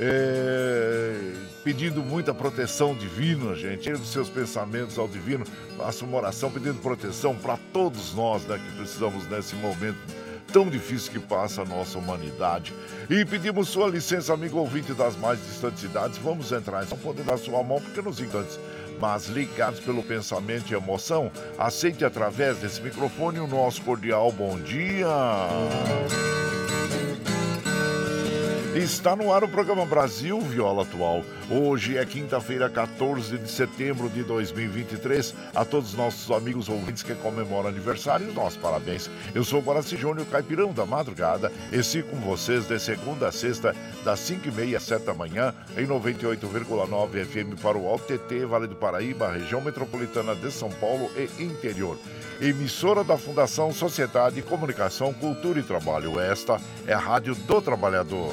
é, pedindo muita proteção divina, gente. Ergue seus pensamentos ao divino, faça uma oração pedindo proteção para todos nós né, que precisamos nesse momento tão difícil que passa a nossa humanidade. E pedimos sua licença, amigo ouvinte das mais distantes cidades. Vamos entrar, não poder dar sua mão porque nos instantes. Mas ligados pelo pensamento e emoção, aceite através desse microfone o nosso cordial bom dia. Está no ar o programa Brasil Viola Atual. Hoje é quinta-feira, 14 de setembro de 2023. A todos os nossos amigos ouvintes que comemoram aniversário, nossos parabéns. Eu sou o Guaraci Júnior, caipirão da madrugada, e sigo com vocês de segunda a sexta, das 5h30 às 7 da manhã, em 98,9 FM para o Alto TT, Vale do Paraíba, região metropolitana de São Paulo e interior. Emissora da Fundação Sociedade, Comunicação, Cultura e Trabalho. Esta é a Rádio do Trabalhador.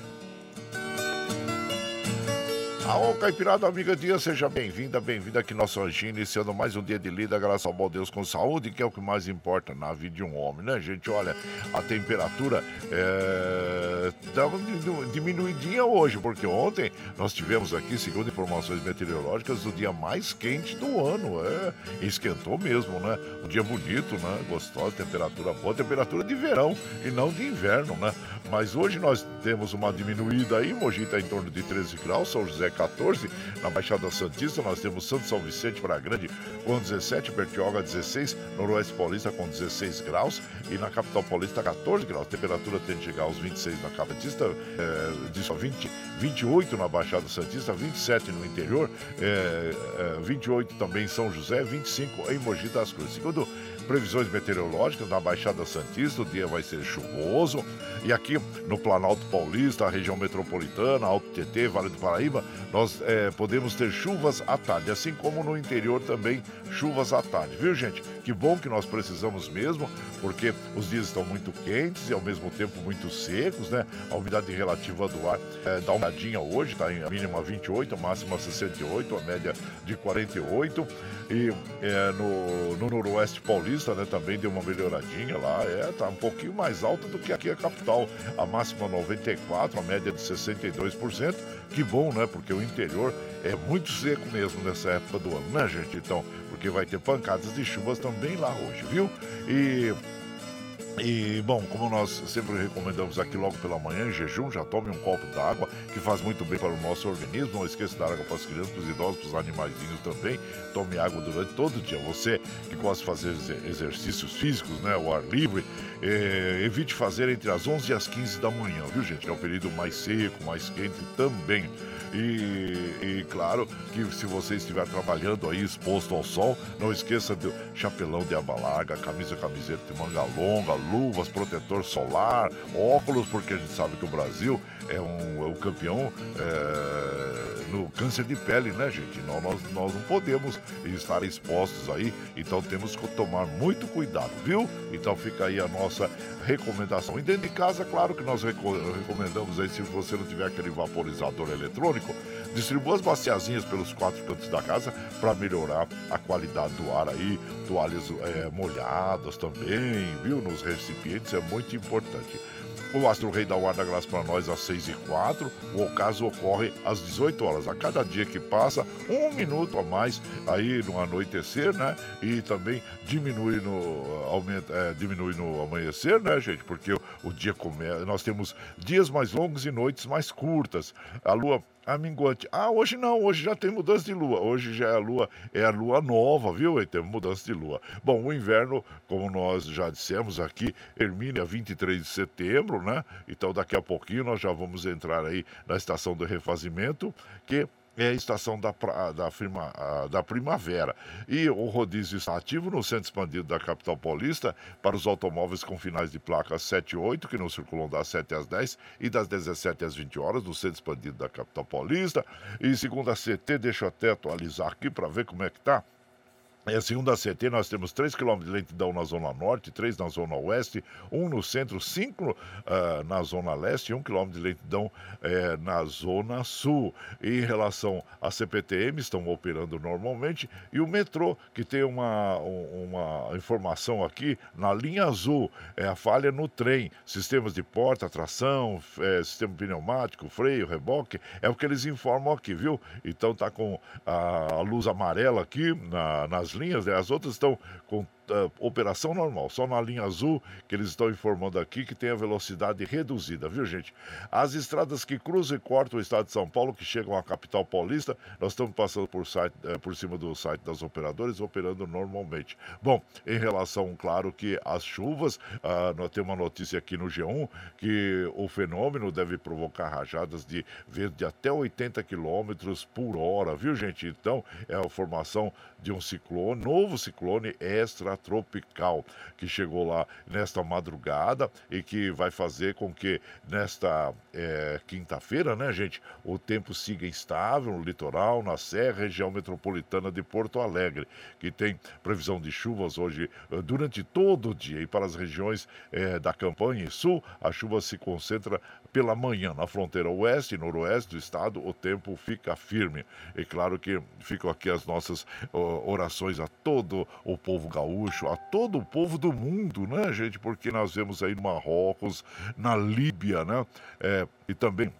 Alô, Caipirada, amiga dia, seja bem-vinda, bem-vinda aqui no nosso anjinho, iniciando mais um dia de lida, graças ao bom Deus com saúde, que é o que mais importa na vida de um homem, né, gente? Olha, a temperatura é... dá uma diminuidinha hoje, porque ontem nós tivemos aqui, segundo informações meteorológicas, o dia mais quente do ano, é, esquentou mesmo, né? Um dia bonito, né? Gostosa, temperatura boa, temperatura de verão e não de inverno, né? Mas hoje nós temos uma diminuída aí, Mogi está em torno de 13 graus, São José 14, na Baixada Santista nós temos Santo São Vicente para Grande com 17, Bertioga 16, Noroeste Paulista com 16 graus e na capital paulista 14 graus. Temperatura tende a chegar aos 26 na capital, é, disso 20, 28 na Baixada Santista, 27 no interior, é, é, 28 também em São José, 25 em Mogi das Cruzes. Segundo previsões meteorológicas na Baixada Santista, o dia vai ser chuvoso. E aqui no Planalto Paulista, região metropolitana, Alto Tietê, Vale do Paraíba, nós é, podemos ter chuvas à tarde, assim como no interior também chuvas à tarde, viu gente? Que bom que nós precisamos mesmo, porque os dias estão muito quentes e ao mesmo tempo muito secos, né? A umidade relativa do ar é, dá uma olhadinha hoje, tá em a mínima 28, a máxima 68, a média de 48. E é, no, no noroeste paulista, né, também deu uma melhoradinha lá, é, tá um pouquinho mais alta do que aqui a capital, a máxima 94, a média de 62%. Que bom, né? Porque o interior é muito seco mesmo nessa época do ano, né, gente? Então, porque vai ter pancadas de chuvas também lá hoje, viu? E e, bom, como nós sempre recomendamos aqui logo pela manhã, em jejum, já tome um copo d'água, que faz muito bem para o nosso organismo. Não esqueça dar água para as crianças, para os idosos, para os animaizinhos também. Tome água durante todo o dia. Você que gosta de fazer exercícios físicos, né, o ar livre, é, evite fazer entre as 11 e as 15 da manhã, viu, gente? É o período mais seco, mais quente também. E, e, claro que se você estiver trabalhando aí exposto ao sol, não esqueça do chapelão de abalaga, camisa, camiseta de manga longa, luvas, protetor solar, óculos, porque a gente sabe que o Brasil é um, é um campeão é, no câncer de pele, né, gente? Não, nós, nós não podemos estar expostos aí, então temos que tomar muito cuidado, viu? Então fica aí a nossa recomendação. E dentro de casa, claro que nós recomendamos aí, se você não tiver aquele vaporizador eletrônico, distribua as baciazinhas pelos quatro cantos da casa para melhorar a qualidade do ar aí, toalhas é, molhadas também, viu? Nos recipientes é muito importante. O Astro Rei da Guarda Graça para nós às 6 e 4 O ocaso ocorre às 18 horas. A cada dia que passa, um minuto a mais aí no anoitecer, né? E também diminui no, aumenta, é, diminui no amanhecer, né, gente? Porque o, o dia começa. Nós temos dias mais longos e noites mais curtas. A lua a minguante. Ah, hoje não, hoje já tem mudança de lua. Hoje já é a lua, é a lua nova, viu? E tem mudança de lua. Bom, o inverno, como nós já dissemos aqui, termina 23 de setembro, né? Então daqui a pouquinho nós já vamos entrar aí na estação do refazimento, que é a estação da, da, firma, da primavera. E o rodízio está ativo no centro expandido da capital paulista para os automóveis com finais de placas 7 e 8, que não circulam das 7 às 10 e das 17 às 20 horas no centro expandido da capital paulista. E segundo a CT, deixa eu até atualizar aqui para ver como é que está. É, segundo a CT, nós temos 3 km de lentidão na zona norte, 3 na zona oeste, 1 no centro, 5 uh, ah, na zona leste e 1 km de lentidão uh, na zona sul. E em relação à CPTM, estão operando normalmente. E o metrô, que tem uma, uma informação aqui na linha azul, é a falha no trem. Sistemas de porta, tração, é, sistema pneumático, freio, reboque, é o que eles informam aqui, viu? Então tá com a, a luz amarela aqui na, nas linhas, né? as outras estão com uh, operação normal, só na linha azul que eles estão informando aqui que tem a velocidade reduzida, viu gente? As estradas que cruzam e cortam o estado de São Paulo, que chegam à capital paulista, nós estamos passando por, site, uh, por cima do site das operadoras, operando normalmente. Bom, em relação, claro, que as chuvas, uh, nós temos uma notícia aqui no G1 que o fenômeno deve provocar rajadas de vento de até 80 quilômetros por hora, viu gente? Então, é a formação de um ciclone, novo ciclone extratropical, que chegou lá nesta madrugada e que vai fazer com que nesta é, quinta-feira, né, gente, o tempo siga instável no litoral, na serra, região metropolitana de Porto Alegre, que tem previsão de chuvas hoje eh, durante todo o dia. E para as regiões é, da campanha e sul, a chuva se concentra pela manhã. Na fronteira oeste e noroeste do estado, o tempo fica firme. E claro que ficam aqui as nossas orações a todo o povo gaúcho, a todo o povo do mundo, né, gente? Porque nós vemos aí no Marrocos, na Líbia, né? É, e também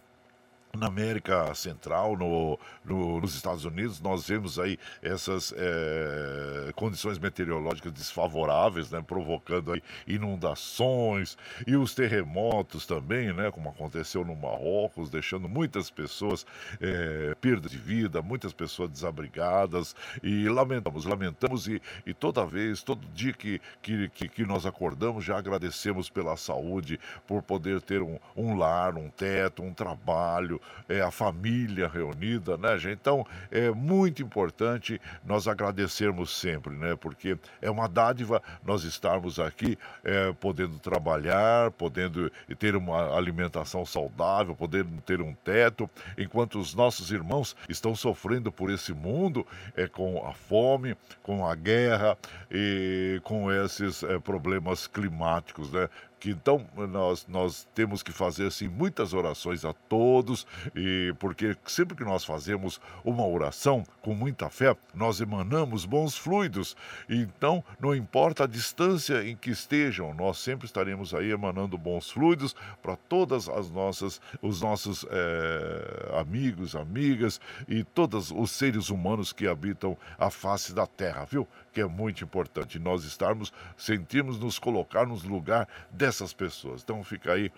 na América Central, no, no, nos Estados Unidos, nós vemos aí essas é, condições meteorológicas desfavoráveis, né, provocando aí inundações e os terremotos também, né, como aconteceu no Marrocos, deixando muitas pessoas é, perda de vida, muitas pessoas desabrigadas e lamentamos, lamentamos e, e toda vez, todo dia que, que, que, nós acordamos, já agradecemos pela saúde, por poder ter um, um lar, um teto, um trabalho, é, a família reunida, né, gente? Então, é muito importante nós agradecermos sempre, né? Porque é uma dádiva nós estarmos aqui é, podendo trabalhar, podendo ter uma alimentação saudável, podendo ter um teto, enquanto os nossos irmãos estão sofrendo por esse mundo é, com a fome, com a guerra e com esses é, problemas climáticos, né? Que então nós, nós temos que fazer assim, muitas orações a todos, e porque sempre que nós fazemos uma oração com muita fé, nós emanamos bons fluidos. Então, não importa a distância em que estejam, nós sempre estaremos aí emanando bons fluidos para todas as nossas, os nossos é, amigos, amigas e todos os seres humanos que habitam a face da Terra, viu? Que é muito importante nós estarmos, sentirmos nos colocar no lugar dessa dessas pessoas. Então fica aí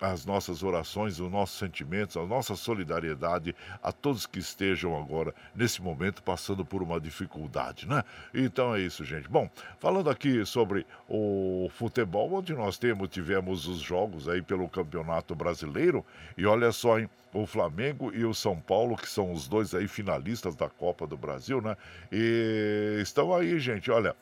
as nossas orações, os nossos sentimentos, a nossa solidariedade a todos que estejam agora, nesse momento, passando por uma dificuldade, né? Então é isso, gente. Bom, falando aqui sobre o futebol, onde nós temos, tivemos os jogos aí pelo Campeonato Brasileiro, e olha só, hein? O Flamengo e o São Paulo, que são os dois aí finalistas da Copa do Brasil, né? E estão aí, gente, olha.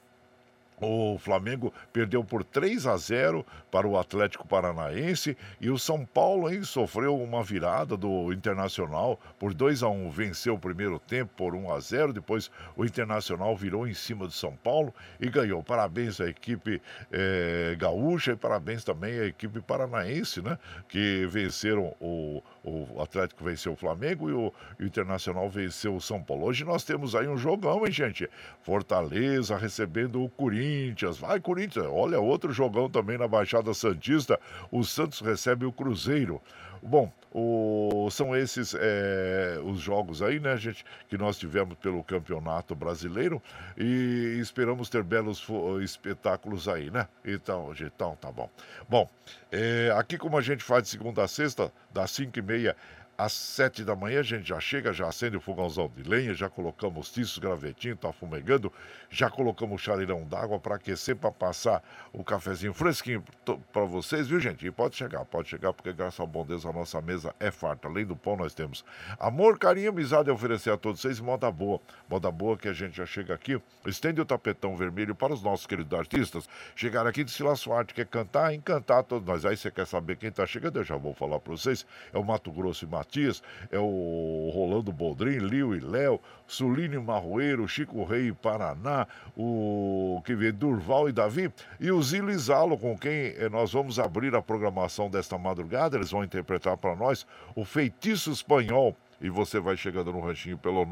O Flamengo perdeu por 3 a 0 para o Atlético Paranaense e o São Paulo hein, sofreu uma virada do Internacional por 2 a 1 venceu o primeiro tempo por 1 a 0 depois o Internacional virou em cima do São Paulo e ganhou. Parabéns à equipe eh, gaúcha e parabéns também à equipe paranaense, né? Que venceram o, o Atlético venceu o Flamengo e o, e o Internacional venceu o São Paulo. Hoje nós temos aí um jogão, hein, gente? Fortaleza recebendo o Corinthians Corinthians. Vai, Corinthians. Olha, outro jogão também na Baixada Santista. O Santos recebe o Cruzeiro. Bom, o, são esses é, os jogos aí, né, gente, que nós tivemos pelo Campeonato Brasileiro e esperamos ter belos espetáculos aí, né? Então, então tá bom. Bom, é, aqui como a gente faz de segunda a sexta, das 5 e meia às sete da manhã a gente já chega, já acende o fogãozão de lenha, já colocamos tiços, gravetinho, tá fumegando, já colocamos o chaleirão d'água para aquecer, para passar o cafezinho fresquinho para vocês, viu gente? E pode chegar, pode chegar, porque graças ao bom Deus a nossa mesa é farta. Além do pão nós temos amor, carinho, amizade a oferecer a todos vocês, moda boa. Moda boa que a gente já chega aqui, estende o tapetão vermelho para os nossos queridos artistas. Chegar aqui de Sila Suarte, quer cantar, encantar todos nós. Aí você quer saber quem tá chegando, eu já vou falar para vocês. É o Mato Grosso e Mato Matias, é o Rolando Boldrin, Liu e Léo, Sulínio Marroeiro, Chico Rei Paraná, o que vê Durval e Davi, e o Zilo Zalo, com quem eh, nós vamos abrir a programação desta madrugada. Eles vão interpretar para nós o Feitiço Espanhol e você vai chegando no ranchinho pelo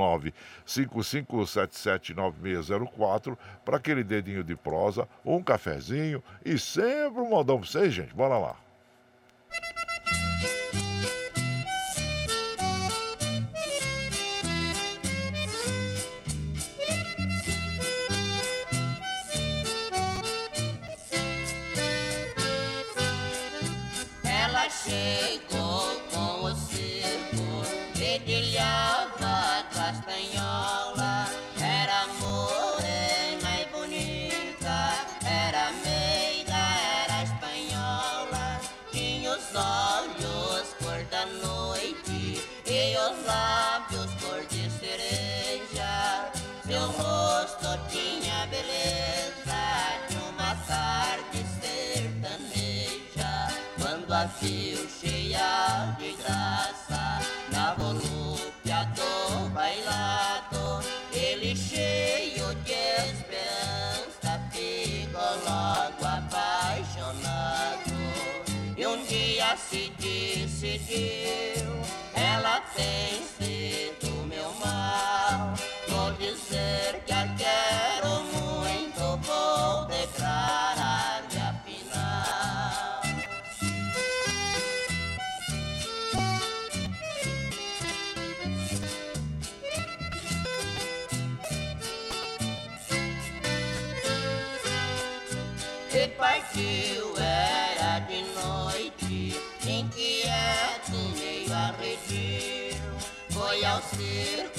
955779604 para aquele dedinho de prosa, um cafezinho e sempre um modão para vocês, gente. Bora lá. Ela tem sido meu mal. Vou dizer que a quero muito, vou declarar minha final. E partiu,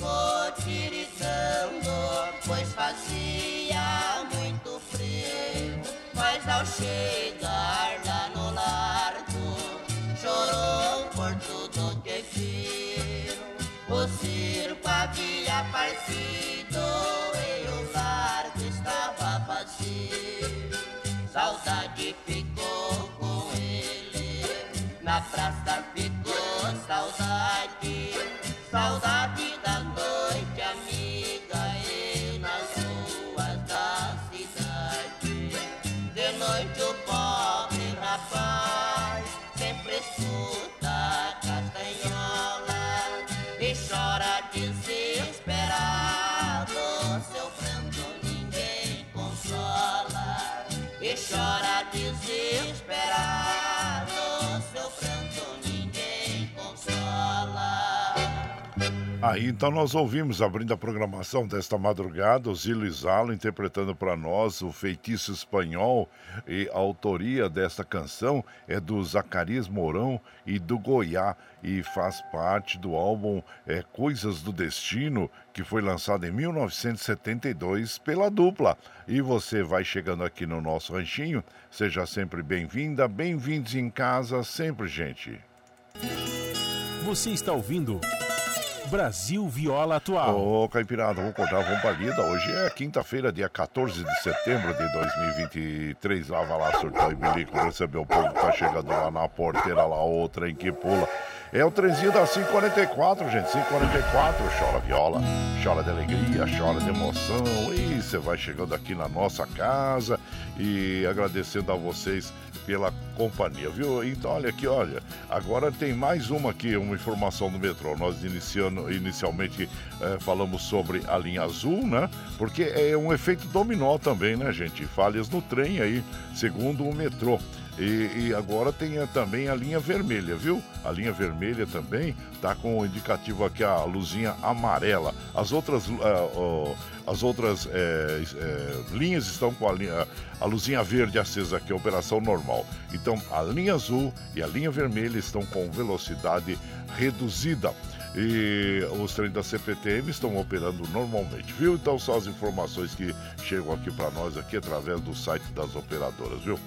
motirizando, pois fazia muito frio. Mas ao chegar lá no largo, chorou por tudo que viu. O circo havia partido. Aí então nós ouvimos, abrindo a programação desta madrugada, o Zalo interpretando para nós o feitiço espanhol e a autoria desta canção é do Zacarias Mourão e do Goiá e faz parte do álbum é, Coisas do Destino, que foi lançado em 1972 pela dupla. E você vai chegando aqui no nosso ranchinho, seja sempre bem-vinda, bem-vindos em casa sempre, gente. Você está ouvindo Brasil Viola Atual. Ô, Caipirada, vamos cortar, vamos pra lida. Hoje é quinta-feira, dia 14 de setembro de 2023. Lá vai lá, surtou e bilico, recebeu o povo que tá chegando lá na porteira, lá outra em que pula. É o trenzinho da 544, gente, 544. Chora viola, chora de alegria, chora de emoção. E você vai chegando aqui na nossa casa e agradecendo a vocês pela companhia, viu? Então, olha aqui, olha, agora tem mais uma aqui, uma informação do metrô. Nós iniciando, inicialmente eh, falamos sobre a linha azul, né? Porque é um efeito dominó também, né, gente? Falhas no trem aí, segundo o metrô. E, e agora tem também a linha vermelha, viu? A linha vermelha também tá com o indicativo aqui, a luzinha amarela. As outras, ah, ó, as outras eh, eh, linhas estão com a, linha, a luzinha verde acesa aqui, a operação normal. Então, a linha azul e a linha vermelha estão com velocidade reduzida. E os trens da CPTM estão operando normalmente, viu? Então são as informações que chegam aqui para nós aqui através do site das operadoras, viu?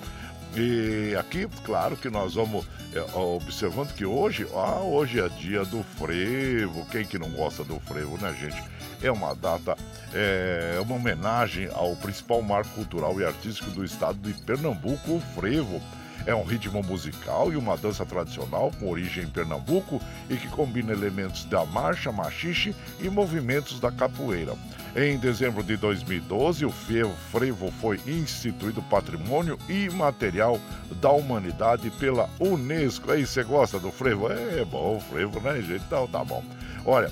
E aqui, claro que nós vamos é, observando que hoje, ah, hoje é dia do frevo. Quem que não gosta do frevo, né, gente? É uma data, é uma homenagem ao principal marco cultural e artístico do estado de Pernambuco, o frevo. É um ritmo musical e uma dança tradicional com origem em Pernambuco e que combina elementos da marcha, machixe e movimentos da capoeira. Em dezembro de 2012, o frevo foi instituído Patrimônio Imaterial da Humanidade pela Unesco. Aí, você gosta do frevo? É bom frevo, né, gente? Então tá bom. Olha,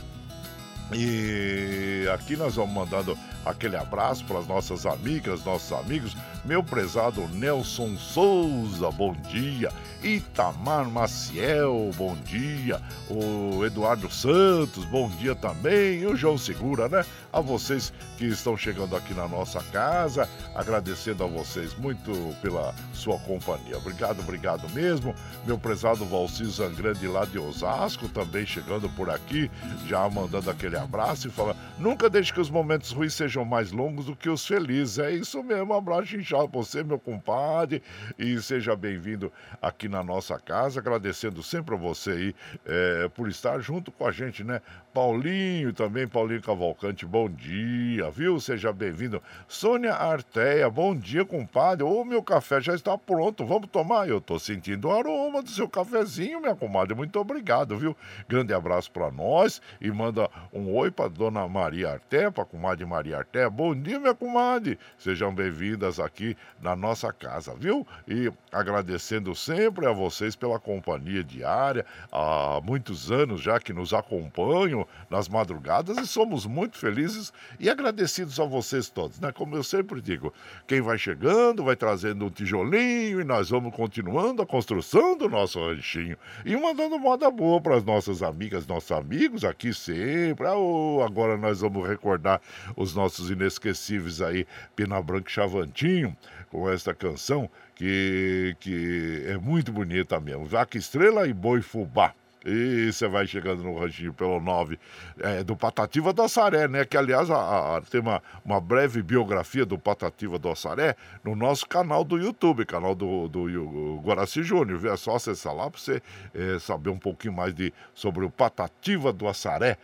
e aqui nós vamos mandando aquele abraço para as nossas amigas, nossos amigos. Meu prezado Nelson Souza, bom dia. Itamar Maciel, bom dia. O Eduardo Santos, bom dia também. E o João Segura, né? A vocês que estão chegando aqui na nossa casa, agradecendo a vocês muito pela sua companhia. Obrigado, obrigado mesmo. Meu prezado Valci Zangrande lá de Osasco, também chegando por aqui, já mandando aquele abraço e falando: nunca deixe que os momentos ruins sejam mais longos do que os felizes. É isso mesmo, um abraço inchado pra você, meu compadre, e seja bem-vindo aqui na nossa casa, agradecendo sempre a você aí é, por estar junto com a gente, né? Paulinho também, Paulinho Cavalcante, bom dia, viu? Seja bem-vindo. Sônia Arteia, bom dia, compadre. Ô, meu café já está pronto, vamos tomar? Eu tô sentindo o aroma do seu cafezinho, minha comadre. Muito obrigado, viu? Grande abraço para nós e manda um oi para dona Maria Arteia, para comadre Maria Arteia. Bom dia, minha comadre. Sejam bem-vindas aqui na nossa casa, viu? E agradecendo sempre a vocês pela companhia diária, há muitos anos já que nos acompanham nas madrugadas e somos muito felizes e agradecidos a vocês todos, né? Como eu sempre digo, quem vai chegando vai trazendo um tijolinho e nós vamos continuando a construção do nosso ranchinho e mandando moda boa para as nossas amigas, nossos amigos aqui sempre. Ah, oh, agora nós vamos recordar os nossos inesquecíveis aí, Pena Branca e Chavantinho, com esta canção que, que é muito bonita mesmo. Vaca Estrela e Boi Fubá. E você vai chegando no ranchinho pelo 9 é, do Patativa do Assaré, né? Que, aliás, a, a, tem uma, uma breve biografia do Patativa do Assaré no nosso canal do YouTube, canal do, do, do Guaraci Júnior. É só acessar lá para você é, saber um pouquinho mais de, sobre o Patativa do Assaré.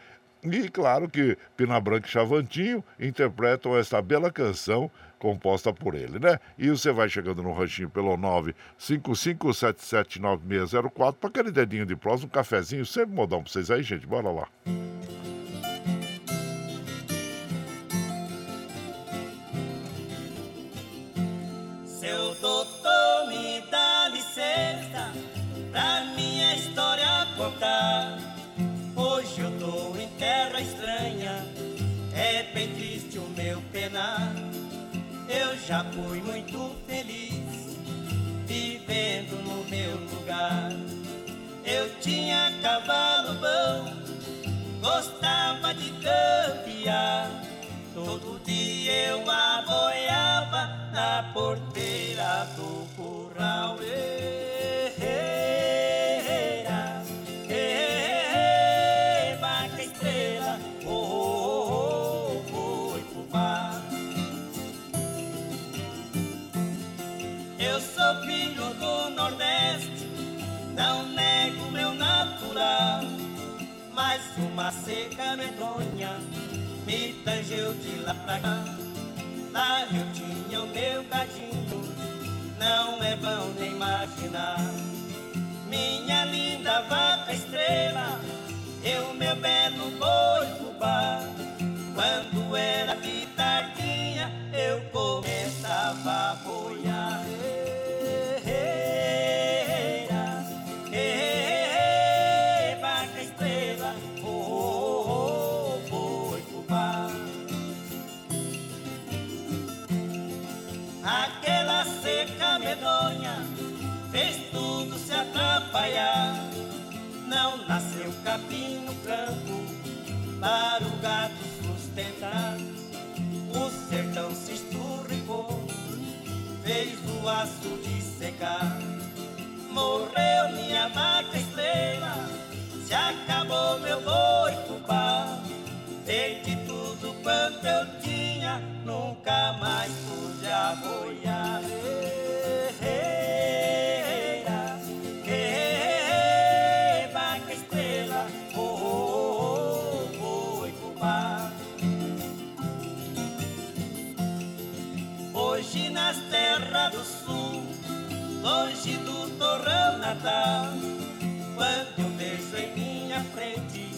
E claro que Pina Branca e Chavantinho interpretam essa bela canção composta por ele, né? E você vai chegando no ranchinho pelo 955779604 para aquele dedinho de prós, um cafezinho, sempre modão pra vocês aí, gente. Bora lá. Doutor já fui muito feliz, vivendo no meu lugar. Eu tinha cavalo bom, gostava de campear. Todo dia eu aboiava na porteira do curral. Seca medonha me tangeu de lá pra cá. Lá eu tinha o meu gadinho, não é bom nem imaginar. Minha linda vaca estrela, eu meu belo boi para o gado sustentar. O sertão se esturricou, fez o aço de secar. Morreu minha vaca estrela, se acabou meu boi fubá. Perdi tudo quanto eu tinha, nunca mais pude aboiar. Natal, quando eu vejo em minha frente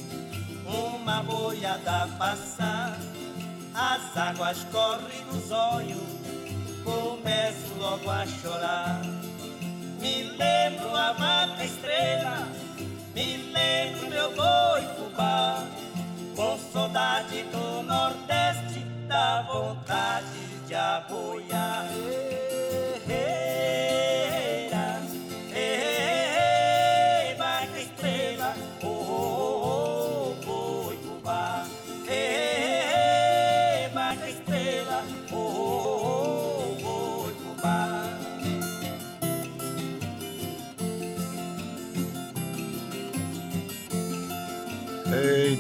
uma boiada passar, as águas correm nos olhos, começo logo a chorar. Me lembro a vaca estrela, me lembro meu boi fubá, com saudade do Nordeste, dá vontade de aboiar. Eira,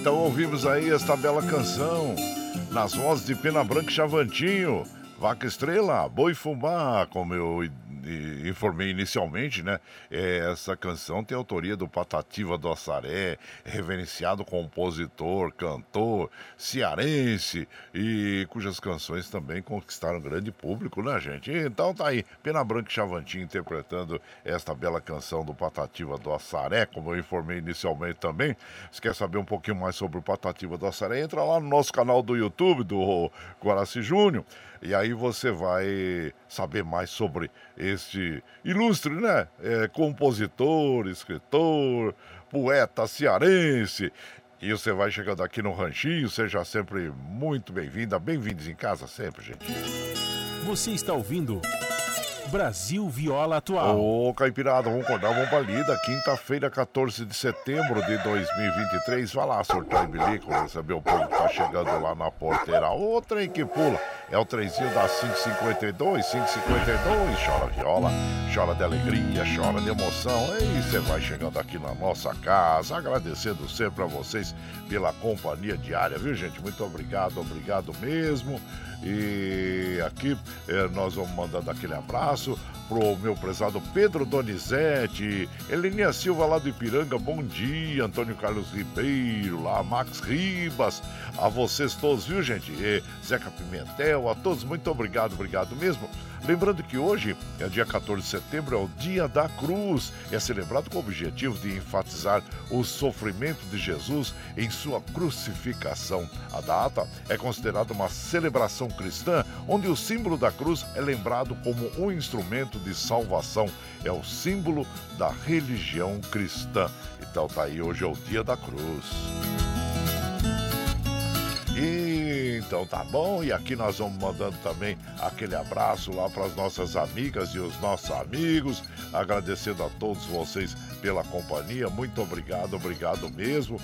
Então ouvimos aí esta bela canção nas vozes de Pena Branca e Chavantinho, Vaca Estrela, Boi Fumar, como eu informei inicialmente, né? É, essa canção tem autoria do Patativa do Assaré, reverenciado compositor, cantor, cearense e cujas canções também conquistaram grande público, né, gente? Então tá aí, Pena Branca e Chavantinho interpretando esta bela canção do Patativa do Assaré, como eu informei inicialmente também. Se quer saber um pouquinho mais sobre o Patativa do Assaré, entra lá no nosso canal do YouTube do Guaraci Júnior. E aí você vai saber mais sobre este ilustre, né? É, compositor, escritor, poeta cearense. E você vai chegando aqui no Ranchinho, seja sempre muito bem-vinda, bem-vindos em casa sempre, gente. Você está ouvindo Brasil Viola Atual. Ô, Caipirada, vamos acordar, vamos pra lida. Quinta-feira, 14 de setembro de 2023. Vai lá, sorteio em bilico, receber o povo que tá chegando lá na porteira. O trem que pula é o trenzinho da 552, 552. Chora viola, chora de alegria, chora de emoção. E você vai chegando aqui na nossa casa, agradecendo sempre a vocês pela companhia diária, viu, gente? Muito obrigado, obrigado mesmo. E aqui eh, nós vamos mandando aquele abraço pro meu prezado Pedro Donizete, Elininha Silva lá do Ipiranga, bom dia, Antônio Carlos Ribeiro lá, Max Ribas, a vocês todos, viu gente? E Zeca Pimentel, a todos, muito obrigado, obrigado mesmo. Lembrando que hoje é dia 14 de setembro, é o Dia da Cruz. É celebrado com o objetivo de enfatizar o sofrimento de Jesus em sua crucificação. A data é considerada uma celebração cristã, onde o símbolo da cruz é lembrado como um instrumento de salvação. É o símbolo da religião cristã. Então tá aí, hoje é o Dia da Cruz. E então tá bom, e aqui nós vamos mandando também aquele abraço lá para as nossas amigas e os nossos amigos, agradecendo a todos vocês pela companhia, muito obrigado, obrigado mesmo,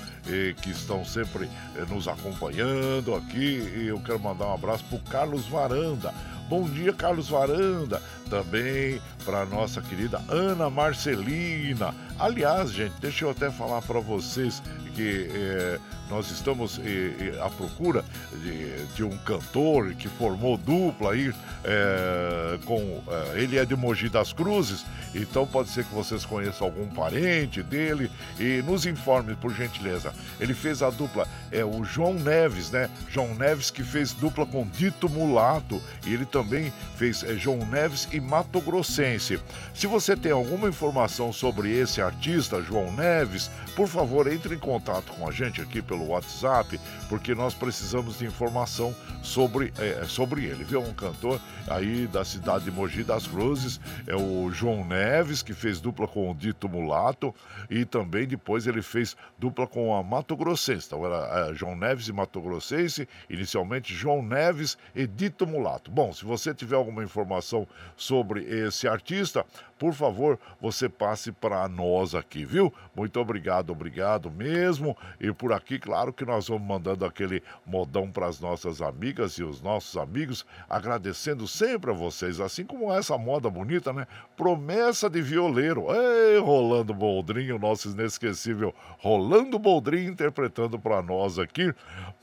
que estão sempre eh, nos acompanhando aqui. E eu quero mandar um abraço para o Carlos Varanda. Bom dia, Carlos Varanda. Também para nossa querida Ana Marcelina. Aliás, gente, deixa eu até falar para vocês que eh, nós estamos eh, eh, à procura de, de, um cantor que formou dupla aí eh, com. Ele é de Mogi das Cruzes, então pode ser que vocês conheçam algum parente dele e nos informe, por gentileza. Ele fez a dupla, é o João Neves, né? João Neves que fez dupla com Dito Mulato e ele também fez João Neves e Mato Grossense. Se você tem alguma informação sobre esse artista, João Neves, por favor, entre em contato com a gente aqui pelo WhatsApp, porque nós precisamos de informação sobre, é, sobre ele, viu? Um cantor aí da cidade de Mogi das Cruzes, é o João Neves, que fez dupla com o Dito Mulato, e também depois ele fez dupla com a Mato Grossense. Então era é, João Neves e Mato Grossense, inicialmente João Neves e Dito Mulato. Bom, se você tiver alguma informação sobre esse artista, por favor, você passe para nós aqui, viu? Muito obrigado, obrigado mesmo. E por aqui, claro que nós vamos mandando aquele modão para as nossas amigas e os nossos amigos, agradecendo sempre a vocês, assim como essa moda bonita, né? Promessa de violeiro. Ei, Rolando Boldrinho, nosso inesquecível Rolando Boldrinho interpretando para nós aqui.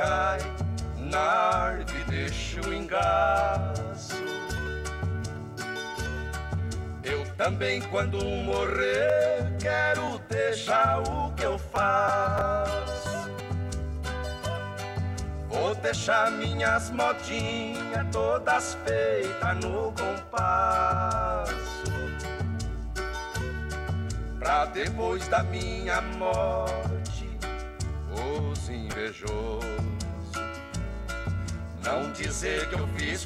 cai na árvore deixa o engaço. Eu também, quando morrer, quero deixar o que eu faço. Vou deixar minhas modinhas todas feitas no compasso. Pra depois da minha morte, os invejosos não dizer que eu fiz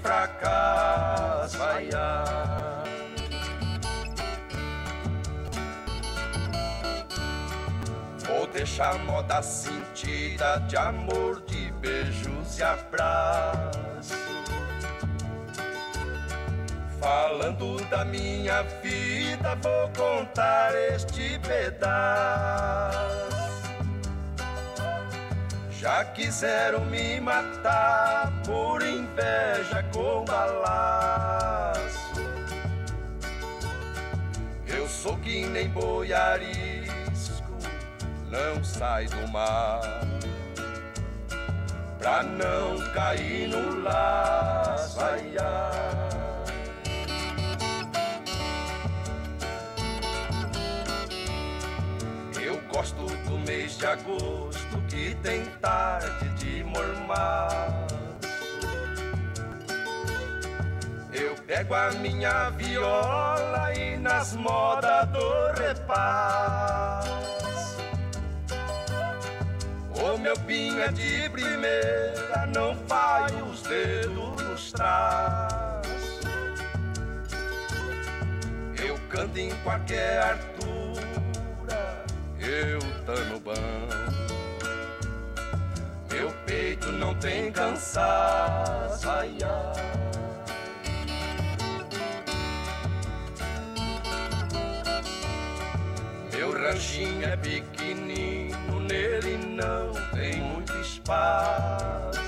ai, ai. Vou deixar moda sentida de amor, de beijos e abraços. Falando da minha vida, vou contar este pedaço. Já quiseram me matar por inveja com balaço. Eu sou que nem boi arisco, não sai do mar. Pra não cair no laço, ai, ai. De agosto que tem tarde de mormaço. Eu pego a minha viola e nas modas do repasso. O meu pinho é de primeira, não faz os dedos nos traços. Eu canto em qualquer eu tô no banco. Meu peito não tem cansaço, ai, ai. Meu ranchinho é pequenino, nele não tem muito espaço.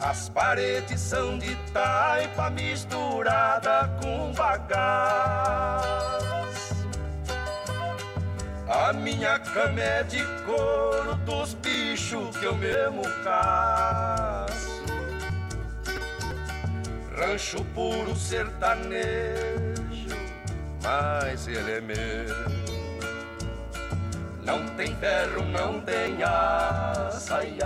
As paredes são de taipa misturada com bagaço. A minha cama é de couro dos bichos que eu mesmo caço. Rancho puro sertanejo, mas ele é meu. Não tem ferro, não tem açaia.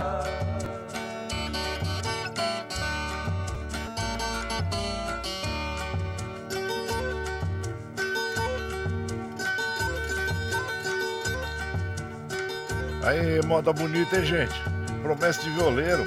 Aí, moda bonita, hein, gente? Promessa de violeiro.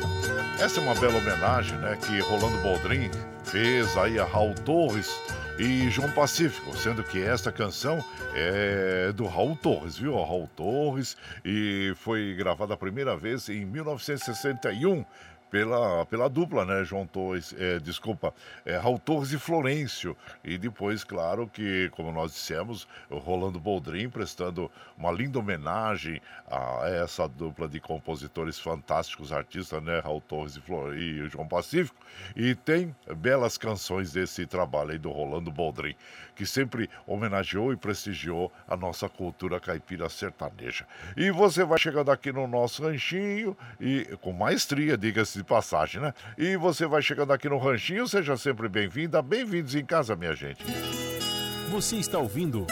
Essa é uma bela homenagem, né? Que Rolando Boldrin fez aí a Raul Torres e João Pacífico, sendo que esta canção é do Raul Torres, viu? Raul Torres e foi gravada a primeira vez em 1961 pela, pela dupla, né? João Torres, é, desculpa, é, Raul Torres e Florencio. E depois, claro, que, como nós dissemos, o Rolando Boldrin prestando uma linda homenagem a essa dupla de compositores fantásticos, artistas, né? Raul Torres e, Flor e João Pacífico. E tem belas canções desse trabalho aí do Rolando Boldrin, que sempre homenageou e prestigiou a nossa cultura caipira sertaneja. E você vai chegando aqui no nosso ranchinho e com maestria, diga-se de passagem, né? E você vai chegando aqui no ranchinho, seja sempre bem-vinda, bem-vindos em casa, minha gente. Você está ouvindo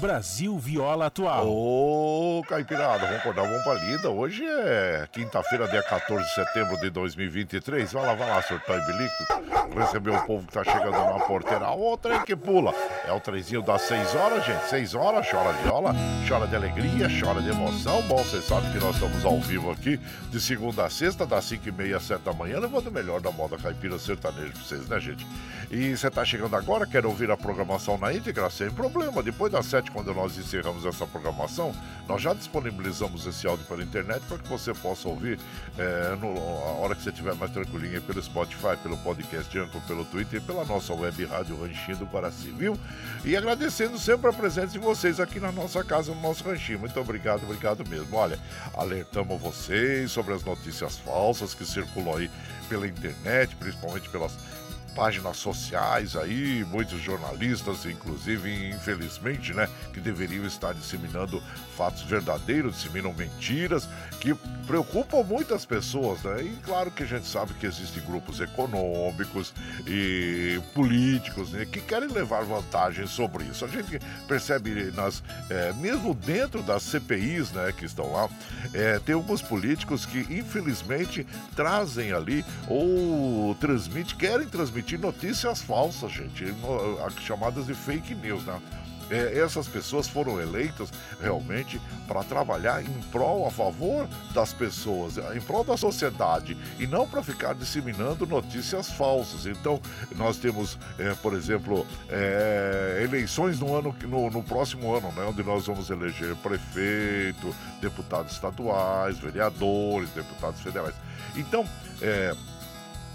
Brasil Viola Atual. Ô, Caipirada, vamos acordar, vamos pra lida. Hoje é quinta-feira, dia 14 de setembro de 2023. Vai lá, vai lá, surtar e bilico. Receber o povo que tá chegando na porteira. O trem que pula. É o trenzinho das 6 horas, gente. 6 horas, chora viola, chora de alegria, chora de emoção. Bom, vocês sabem que nós estamos ao vivo aqui de segunda a sexta, das 5 e meia às 7 da manhã, levando o melhor da moda caipira sertaneja pra vocês, né, gente? E você tá chegando agora, quer ouvir a programação na íntegra? Sem problema. Depois das 7, quando nós encerramos essa programação, nós já disponibilizamos esse áudio pela internet para que você possa ouvir é, no, a hora que você estiver mais tranquilinho aí pelo Spotify, pelo podcast Anchor, pelo Twitter e pela nossa web rádio Ranchinho do Guaraci, viu? E agradecendo sempre a presença de vocês aqui na nossa casa, no nosso ranchinho. Muito obrigado, obrigado mesmo. Olha, alertamos vocês sobre as notícias falsas que circulam aí pela internet, principalmente pelas páginas sociais aí, muitos jornalistas, inclusive, infelizmente, né, que deveriam estar disseminando fatos verdadeiros, disseminam mentiras, que preocupam muitas pessoas, né? E claro que a gente sabe que existem grupos econômicos e políticos, né, que querem levar vantagem sobre isso. A gente percebe nas, é, mesmo dentro das CPIs, né, que estão lá, é, tem alguns políticos que infelizmente trazem ali ou transmitem, querem transmitir notícias falsas, gente, chamadas de fake news, né? É, essas pessoas foram eleitas realmente para trabalhar em prol, a favor das pessoas, em prol da sociedade e não para ficar disseminando notícias falsas. Então, nós temos, é, por exemplo, é, eleições no ano no, no próximo ano, né, onde nós vamos eleger prefeito, deputados estaduais, vereadores, deputados federais. Então, é,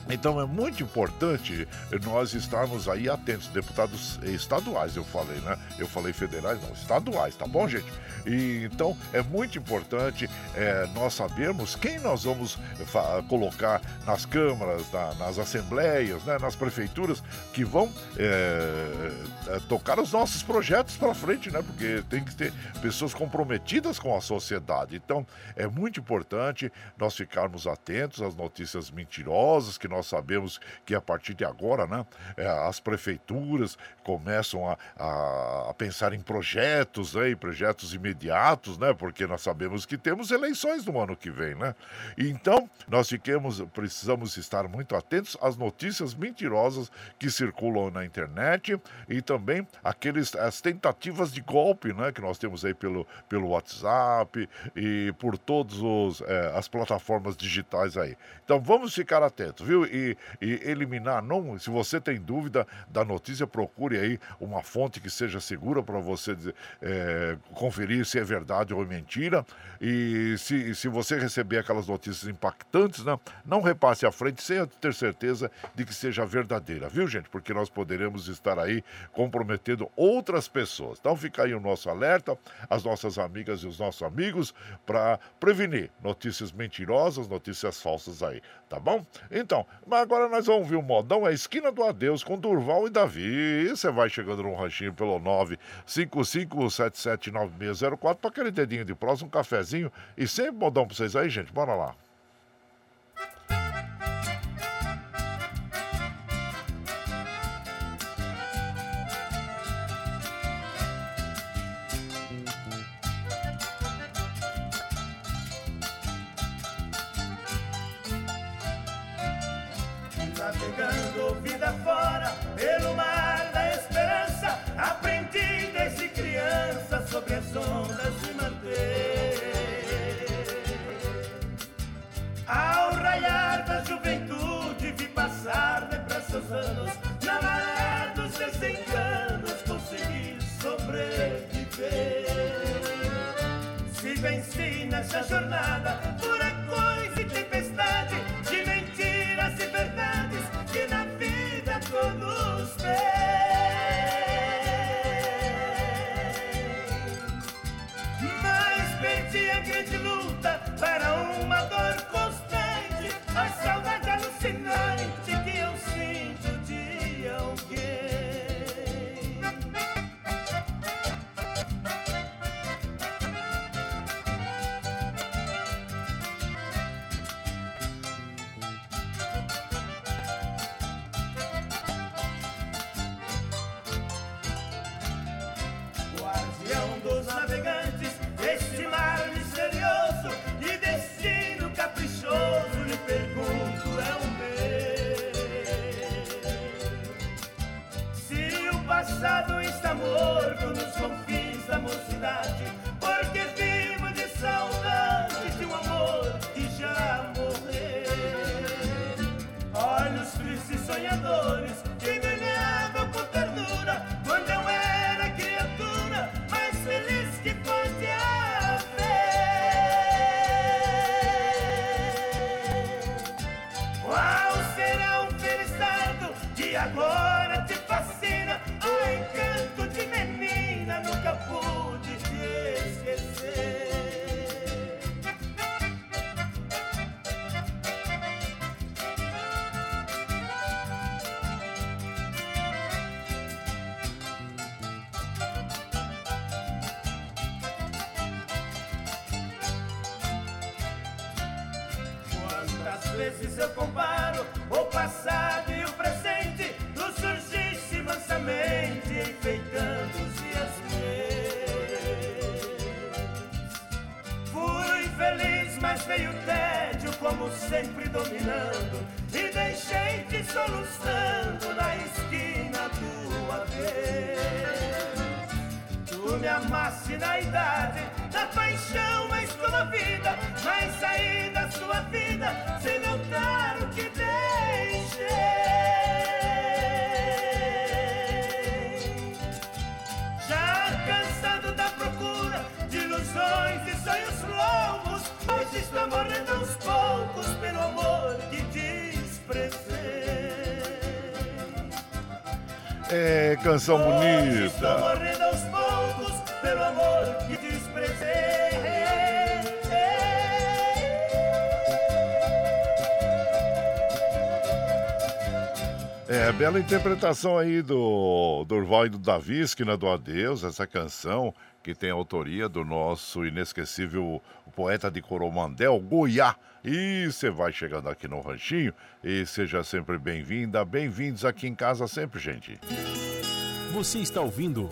então é muito importante nós estarmos aí atentos, deputados estaduais, eu falei, né? Eu falei federais, não, estaduais, tá bom, gente? E então é muito importante é, nós sabermos quem nós vamos fa- colocar nas câmaras, na- nas assembleias, né? nas prefeituras que vão é, tocar os nossos projetos para frente, né? Porque tem que ter pessoas comprometidas com a sociedade. Então é muito importante nós ficarmos atentos às notícias mentirosas que nós sabemos que a partir de agora, né, é, as prefeituras começam a, a- a pensar em projetos, né, em projetos imediatos, né, porque nós sabemos que temos eleições no ano que vem, né? Então, nós fiquemos, precisamos estar muito atentos às notícias mentirosas que circulam na internet e também aqueles, as tentativas de golpe, né, que nós temos aí pelo, pelo WhatsApp e por todas as plataformas digitais aí. Então, vamos ficar atentos, viu? E, e eliminar, não, se você tem dúvida da notícia, procure aí uma fonte que seja segura para você é, conferir se é verdade ou mentira. E se, se você receber aquelas notícias impactantes, né, não repasse à frente sem ter certeza de que seja verdadeira, viu, gente? Porque nós poderemos estar aí comprometendo outras pessoas. Então fica aí o nosso alerta, as nossas amigas e os nossos amigos, para prevenir notícias mentirosas, notícias falsas aí, tá bom? Então, mas agora nós vamos ver o modão, é esquina do adeus com Durval e Davi. Você vai chegando no ranchinho pelo 955779604 para aquele dedinho de próximo, um cafezinho e sempre modão para vocês aí, gente. Bora lá. Anos, na maré dos desenganos, consegui sobreviver. Se venci nessa jornada, furacões e tempestade, morto nos confins da mocidade, vezes eu comparo o passado e o presente, tu surgiste mansamente, enfeitando os dias meus. Fui feliz, mas veio o tédio, como sempre dominando, e deixei-te soluçando na esquina do adeus. Tu me amaste na idade da paixão mais comovida, mas saí da sua vida sem notar o que deixei. Já cansado da procura de ilusões e sonhos longos, hoje estou morrendo aos poucos pelo amor que desprezei. É, canção bonita. É, bela interpretação aí do Durval e do Davi, Esquina do Adeus, essa canção que tem a autoria do nosso inesquecível poeta de Coromandel, Goiá. E você vai chegando aqui no Ranchinho e seja sempre bem-vinda, bem-vindos aqui em casa sempre, gente. Você está ouvindo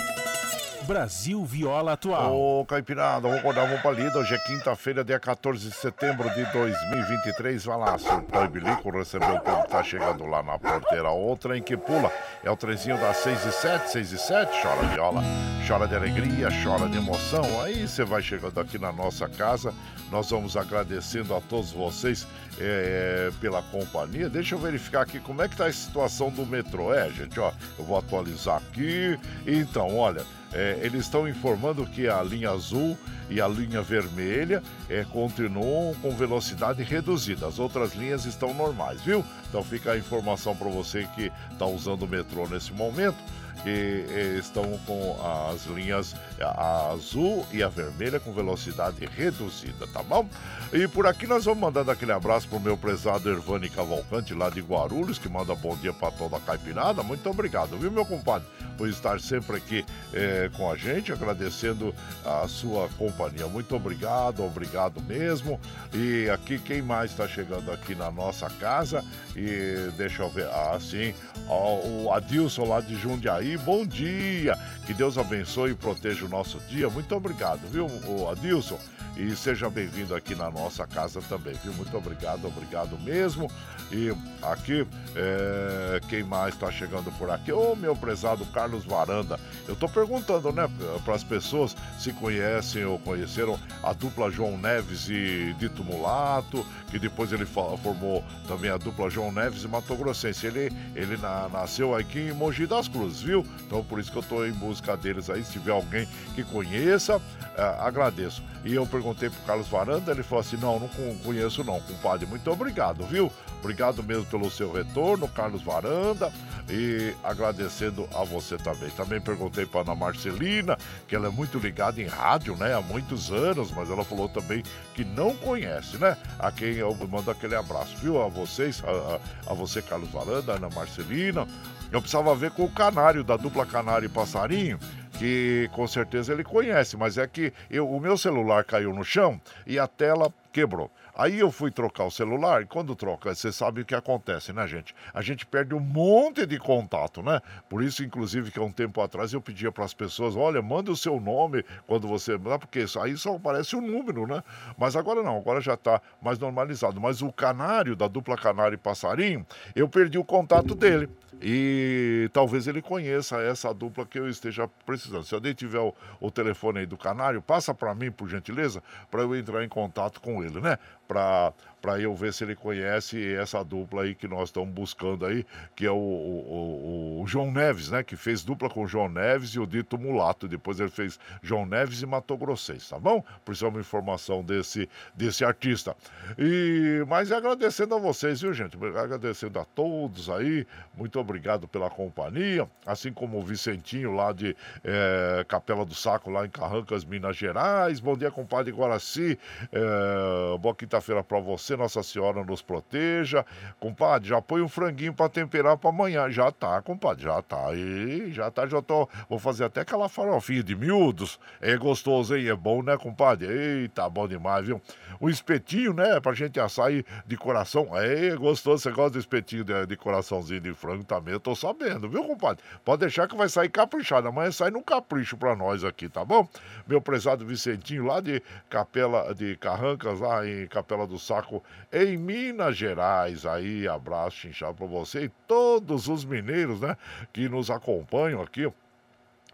Brasil Viola Atual. Ô, Caipirada, vamos acordar, vamos pra lida. Hoje é quinta-feira, dia 14 de setembro de 2023. Vai lá, surtou e bilico, recebeu o povo tá chegando lá na porteira. Outra em que pula é o trezinho das 6 e 7, 6 e 7. Chora viola, chora de alegria, chora de emoção. Aí você vai chegando aqui na nossa casa. Nós vamos agradecendo a todos vocês é, pela companhia. Deixa eu verificar aqui como é que tá a situação do metrô. É, gente, ó, eu vou atualizar aqui. Então, olha. É, eles estão informando que a linha azul e a linha vermelha é, continuam com velocidade reduzida. As outras linhas estão normais, viu? Então fica a informação para você que está usando o metrô nesse momento que eh, estão com as linhas a azul e a vermelha com velocidade reduzida, tá bom? E por aqui nós vamos mandando aquele abraço pro meu prezado Ervani Cavalcante lá de Guarulhos, que manda bom dia para toda a caipirada. Muito obrigado, viu, meu compadre, por estar sempre aqui eh, com a gente, agradecendo a sua companhia. Muito obrigado, obrigado mesmo. E aqui quem mais está chegando aqui na nossa casa? E deixa eu ver, ah, sim, o Adilson lá de Jundiaí, bom dia. Que Deus abençoe e proteja o nosso dia. Muito obrigado, viu, Adilson? E seja bem-vindo aqui na nossa casa também, viu? Muito obrigado, obrigado mesmo. E aqui, é, quem mais está chegando por aqui? Ô, meu prezado Carlos Varanda. Eu tô perguntando, né, para as pessoas se conhecem ou conheceram a dupla João Neves e Dito Mulato, que depois ele formou também a dupla João Neves e Mato Grossense. Ele, ele na, nasceu aqui em Mogi das Cruzes, viu? Então por isso que eu tô em busca deles aí. Se tiver alguém que conheça, é, agradeço. E eu perguntei pro Carlos Varanda, ele falou assim: não, não conheço não, compadre. Muito obrigado, viu? Obrigado mesmo pelo seu retorno, Carlos Varanda. E agradecendo a você também. Também perguntei para Ana Marcelina, que ela é muito ligada em rádio, né? Há muitos anos, mas ela falou também que não conhece, né? A quem eu mando aquele abraço, viu? A vocês, a, a você, Carlos Varanda, Ana Marcelina. Eu precisava ver com o canário, da dupla canário e passarinho que com certeza ele conhece, mas é que eu, o meu celular caiu no chão e a tela quebrou. Aí eu fui trocar o celular e quando troca, você sabe o que acontece, né, gente? A gente perde um monte de contato, né? Por isso, inclusive, que há um tempo atrás eu pedia para as pessoas: olha, manda o seu nome quando você. Porque aí só aparece o um número, né? Mas agora não, agora já está mais normalizado. Mas o canário, da dupla canário e passarinho, eu perdi o contato dele. E talvez ele conheça essa dupla que eu esteja precisando. Se alguém tiver o, o telefone aí do canário, passa para mim, por gentileza, para eu entrar em contato com ele, né? Para para eu ver se ele conhece essa dupla aí que nós estamos buscando aí, que é o, o, o, João Neves, né? Que fez dupla com o João Neves e o Dito Mulato. Depois ele fez João Neves e Mato Grossense, tá bom? Precisamos de informação desse, desse artista. E Mas agradecendo a vocês, viu, gente? Agradecendo a todos aí. Muito obrigado pela companhia. Assim como o Vicentinho lá de é, Capela do Saco, lá em Carrancas, Minas Gerais. Bom dia, compadre Guaraci. É, boa quinta-feira para você nossa Senhora nos proteja. Compadre, já põe um franguinho para temperar para amanhã. Já tá, compadre, já tá. E já tá, já tô. Vou fazer até aquela farofinha de miúdos. É gostoso, hein? É bom, né, compadre? Eita, bom demais, viu? O espetinho, né? Pra gente assar aí de coração. É gostoso. Você gosta do espetinho de, de coraçãozinho de frango também? Eu tô sabendo, viu, compadre? Pode deixar que vai sair caprichado. Amanhã sai no capricho pra nós aqui, tá bom? Meu prezado Vicentinho, lá de Capela de Carrancas, lá em Capela do Saco, em Minas Gerais. Aí, abraço, chinchado para você e todos os mineiros, né, que nos acompanham aqui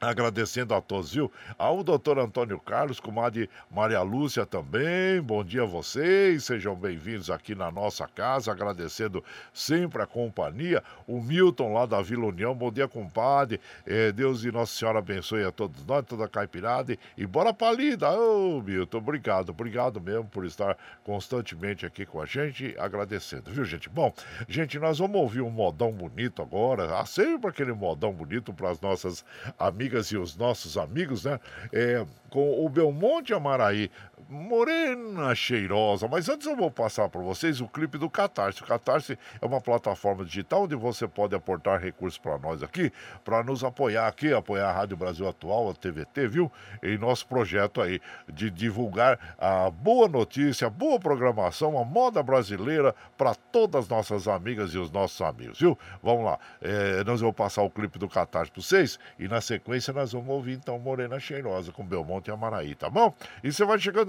Agradecendo a todos, viu? Ao doutor Antônio Carlos, comadre Maria Lúcia também. Bom dia a vocês, sejam bem-vindos aqui na nossa casa. Agradecendo sempre a companhia. O Milton lá da Vila União, bom dia, compadre. É, Deus e Nossa Senhora abençoe a todos nós, toda a caipirada. E bora pra lida. Ô, Milton, obrigado, obrigado mesmo por estar constantemente aqui com a gente. Agradecendo, viu, gente? Bom, gente, nós vamos ouvir um modão bonito agora. Ah, sempre aquele modão bonito para as nossas amigas amigas e os nossos amigos, né? É, com o Belmonte Amaraí. Morena Cheirosa. Mas antes eu vou passar para vocês o clipe do Catarse. O Catarse é uma plataforma digital onde você pode aportar recursos para nós aqui, para nos apoiar aqui, apoiar a Rádio Brasil Atual, a TVT, viu? Em nosso projeto aí de divulgar a boa notícia, boa programação, a moda brasileira para todas as nossas amigas e os nossos amigos, viu? Vamos lá. É, nós vamos passar o clipe do Catarse para vocês e na sequência nós vamos ouvir então Morena Cheirosa com Belmonte e Amaraí, tá bom? E você vai chegando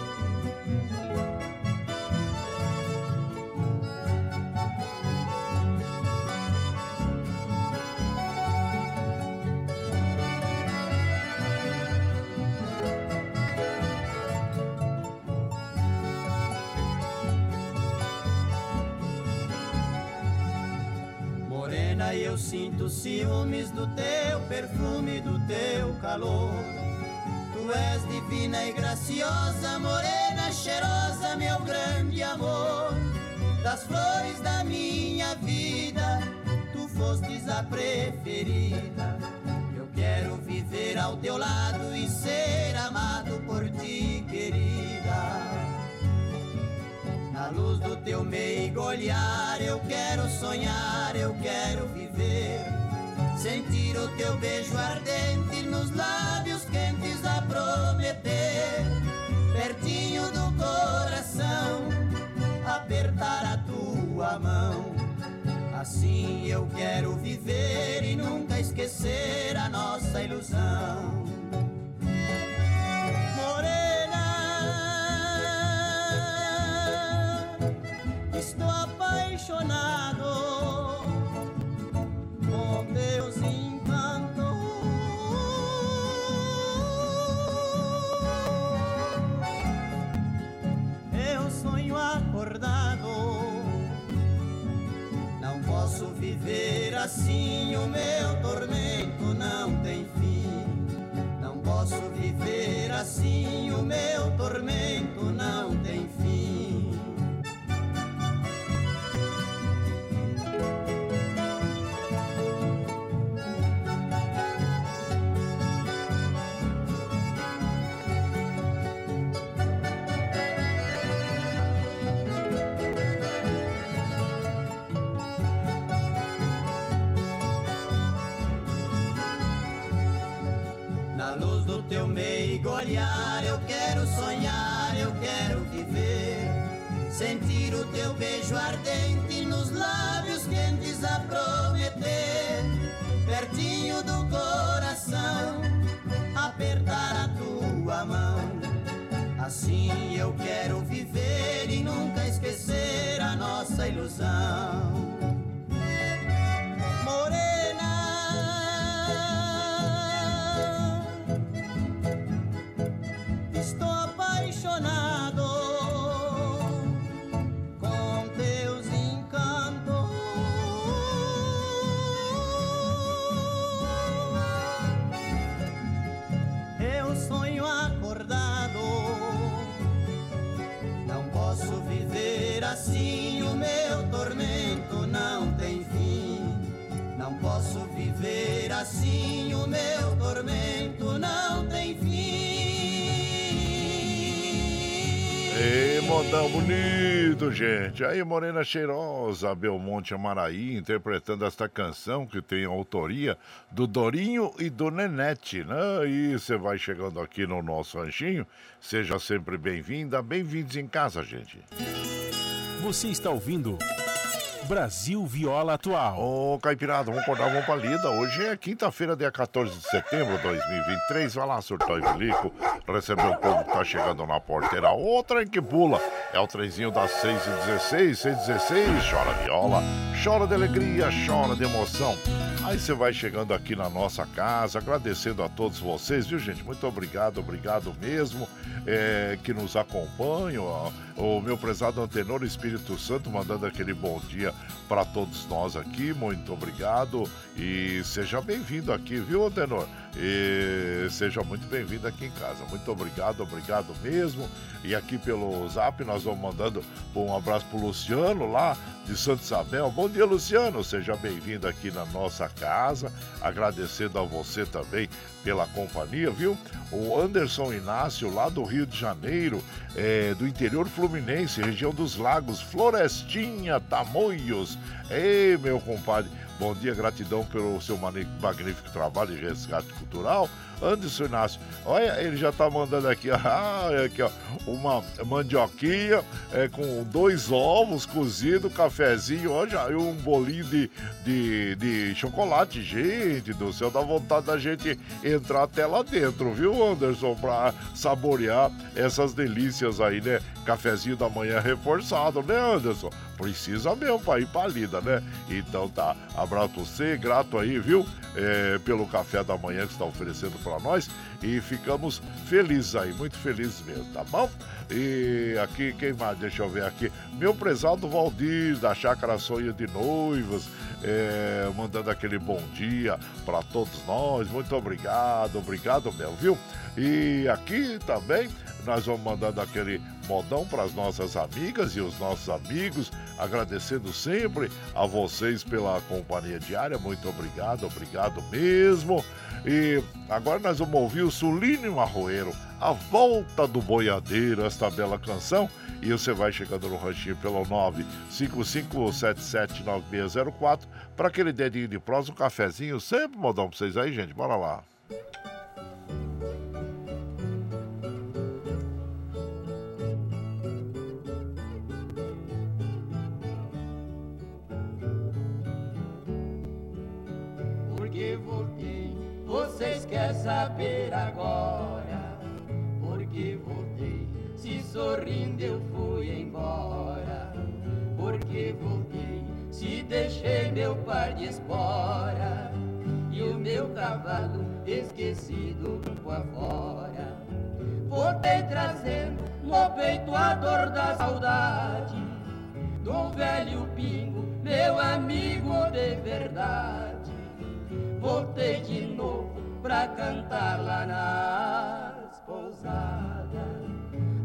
Eu sinto ciúmes do teu perfume, do teu calor. Tu és divina e graciosa, morena, cheirosa, meu grande amor. Das flores da minha vida, tu fostes a preferida. Eu quero viver ao teu lado e ser amado por ti, querida. Na luz do teu meigo olhar, eu quero sonhar, eu quero viver. Sentir o teu beijo ardente nos lábios quentes a prometer. Pertinho do coração, apertar a tua mão. Assim eu quero viver e nunca esquecer a nossa ilusão. Gente. Aí, Morena Cheirosa, Belmonte Amaraí, interpretando esta canção que tem a autoria do Dorinho e do Nenete, né? E você vai chegando aqui no nosso ranchinho. Seja sempre bem-vinda, bem-vindos em casa, gente. Você está ouvindo Brasil Viola Atual. Ô, Caipirada, vamos acordar, vamos pra lida. Hoje é quinta-feira, dia 14 de setembro de 2023. Vai lá, surtou e bilico. Recebeu o povo que tá chegando na porteira. Outra que pula. É o trenzinho das 6 e 16 6 e 16 Chora viola, chora de alegria, chora de emoção. Aí você vai chegando aqui na nossa casa, agradecendo a todos vocês, viu, gente? Muito obrigado, obrigado mesmo é, que nos acompanham. O meu prezado Antenor Espírito Santo mandando aquele bom dia para todos nós aqui. Muito obrigado e seja bem-vindo aqui, viu, Antenor? E seja muito bem-vindo aqui em casa. Muito obrigado, obrigado mesmo. E aqui pelo zap nós vamos mandando um abraço pro Luciano lá de Santa Isabel. Bom dia, Luciano. Seja bem-vindo aqui na nossa casa. Agradecendo a você também pela companhia, viu? O Anderson Inácio, lá do Rio de Janeiro, é, do interior fluminense, região dos lagos, Florestinha, Tamoios. Ei, meu compadre. Bom dia, gratidão pelo seu magnífico trabalho de resgate cultural. Anderson Inácio, olha, ele já tá mandando aqui, ah, aqui ó, uma mandioquinha é, com dois ovos cozidos, cafezinho, olha, e um bolinho de, de, de chocolate. Gente do céu, dá vontade da gente entrar até lá dentro, viu, Anderson, pra saborear essas delícias aí, né? Cafezinho da manhã reforçado, né, Anderson? Precisa mesmo pra ir pra lida, né? Então tá, abraço você, grato aí, viu? É, pelo café da manhã que está oferecendo para nós e ficamos felizes aí, muito felizes mesmo, tá bom? E aqui, quem mais? Deixa eu ver aqui. Meu prezado Valdir, da Chácara Sonho de Noivas, é, mandando aquele bom dia para todos nós. Muito obrigado, obrigado mesmo, viu? E aqui também nós vamos mandando aquele modão para as nossas amigas e os nossos amigos, agradecendo sempre a vocês pela companhia diária. Muito obrigado, obrigado mesmo. E agora nós vamos ouvir o Sulino Marroeiro, A Volta do Boiadeiro, esta bela canção. E você vai chegando no ranchinho pelo 955779604 para aquele dedinho de prosa, um cafezinho, sempre modão para vocês aí, gente. Bora lá. Porque voltei, vocês querem saber agora? Porque voltei, se sorrindo eu fui embora. Porque voltei, se deixei meu par de espora e o meu cavalo esquecido campo afora. Voltei trazendo no peito a dor da saudade do velho pingo, meu amigo de verdade. Voltei de novo pra cantar lá nas pousadas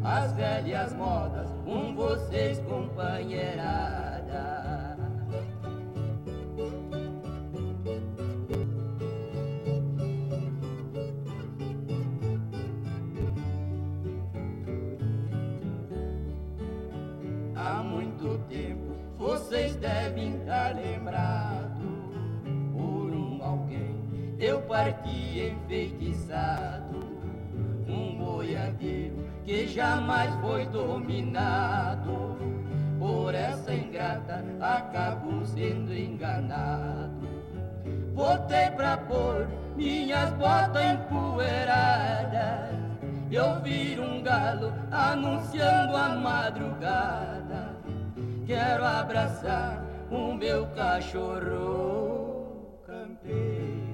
as velhas modas, com vocês companheirada. Há muito parti enfeitiçado, um boiadeiro que jamais foi dominado por essa ingrata, acabou sendo enganado. Voltei pra pôr minhas botas empoeiradas e ouvir um galo anunciando a madrugada. Quero abraçar o meu cachorro campeiro,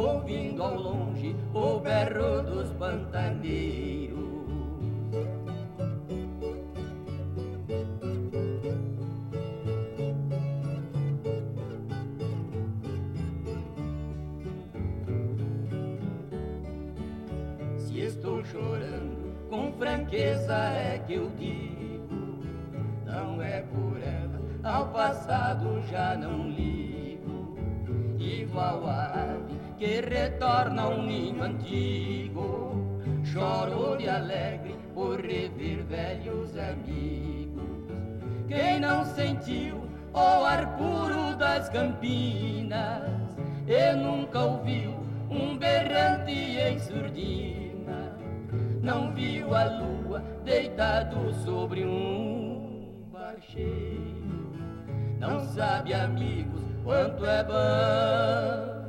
ouvindo ao longe o berro dos pantaneiros. Se estou chorando, com franqueza é que eu digo, não é por ela, ao passado já não ligo. Igual a ave que retorna ao ninho antigo, choro de alegre por rever velhos amigos. Quem não sentiu o ar puro das campinas e nunca ouviu um berrante em surdina, não viu a lua deitado sobre um barcheiro, não sabe, amigos, quanto é bom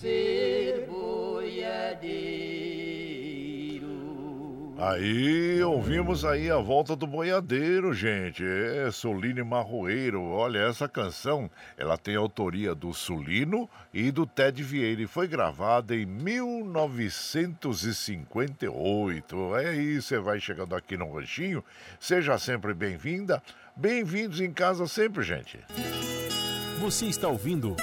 ser boiadeiro. Aí ouvimos aí a volta do boiadeiro, gente. É Soline Marroeiro. Olha, essa canção, ela tem autoria do Sulino e do Ted Vieira e foi gravada em 1958. É isso, você vai chegando aqui no Ranchinho. Seja sempre bem-vinda. Bem-vindos em casa sempre, gente. Você está ouvindo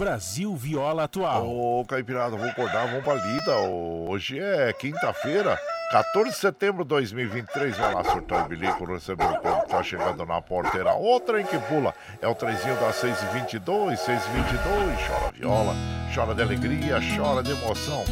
Brasil Viola Atual. Ô, Caipirada, vamos acordar, vamos pra lida. Hoje é quinta-feira, 14 de setembro de 2023. Vai lá, surtar o bilico, receber o povo que tá chegando na porteira. Outra em que pula é o trezinho das 6h22, 6h22. Chora viola, chora de alegria, chora de emoção.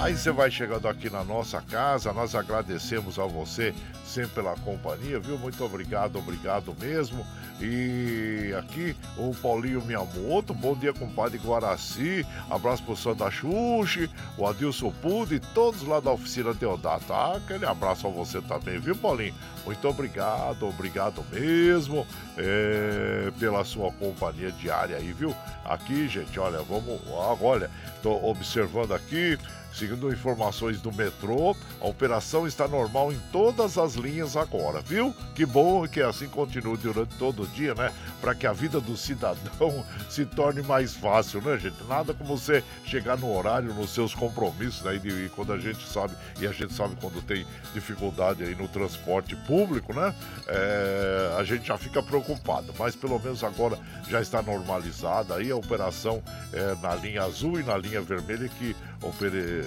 Aí você vai chegando aqui na nossa casa, nós agradecemos a você sempre pela companhia, viu? Muito obrigado, obrigado mesmo. E aqui o Paulinho Miyamoto, bom dia, compadre Guaraci. Abraço pro Santa Xuxi, o Adilson Pude e todos lá da oficina Deodato. Ah, aquele abraço a você também, viu, Paulinho? Muito obrigado, obrigado mesmo é, pela sua companhia diária aí, viu? Aqui, gente, olha, vamos. Olha, tô observando aqui. Seguindo informações do metrô, a operação está normal em todas as linhas agora, viu? Que bom que assim continue durante todo o dia, né? Para que a vida do cidadão se torne mais fácil, né, gente? Nada como você chegar no horário, nos seus compromissos, né? E quando a gente sabe, e a gente sabe quando tem dificuldade aí no transporte público, né? É, a gente já fica preocupado, mas pelo menos agora já está normalizada aí a operação é, na linha azul e na linha vermelha que ofere,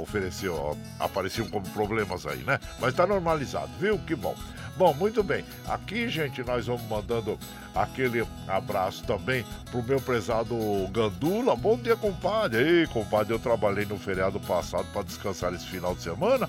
ofereceu, apareciam como problemas aí, né? Mas tá normalizado, viu? Que bom. Bom, muito bem. Aqui, gente, nós vamos mandando aquele abraço também pro meu prezado Gandula. Bom dia, compadre. Ei, compadre, eu trabalhei no feriado passado para descansar esse final de semana.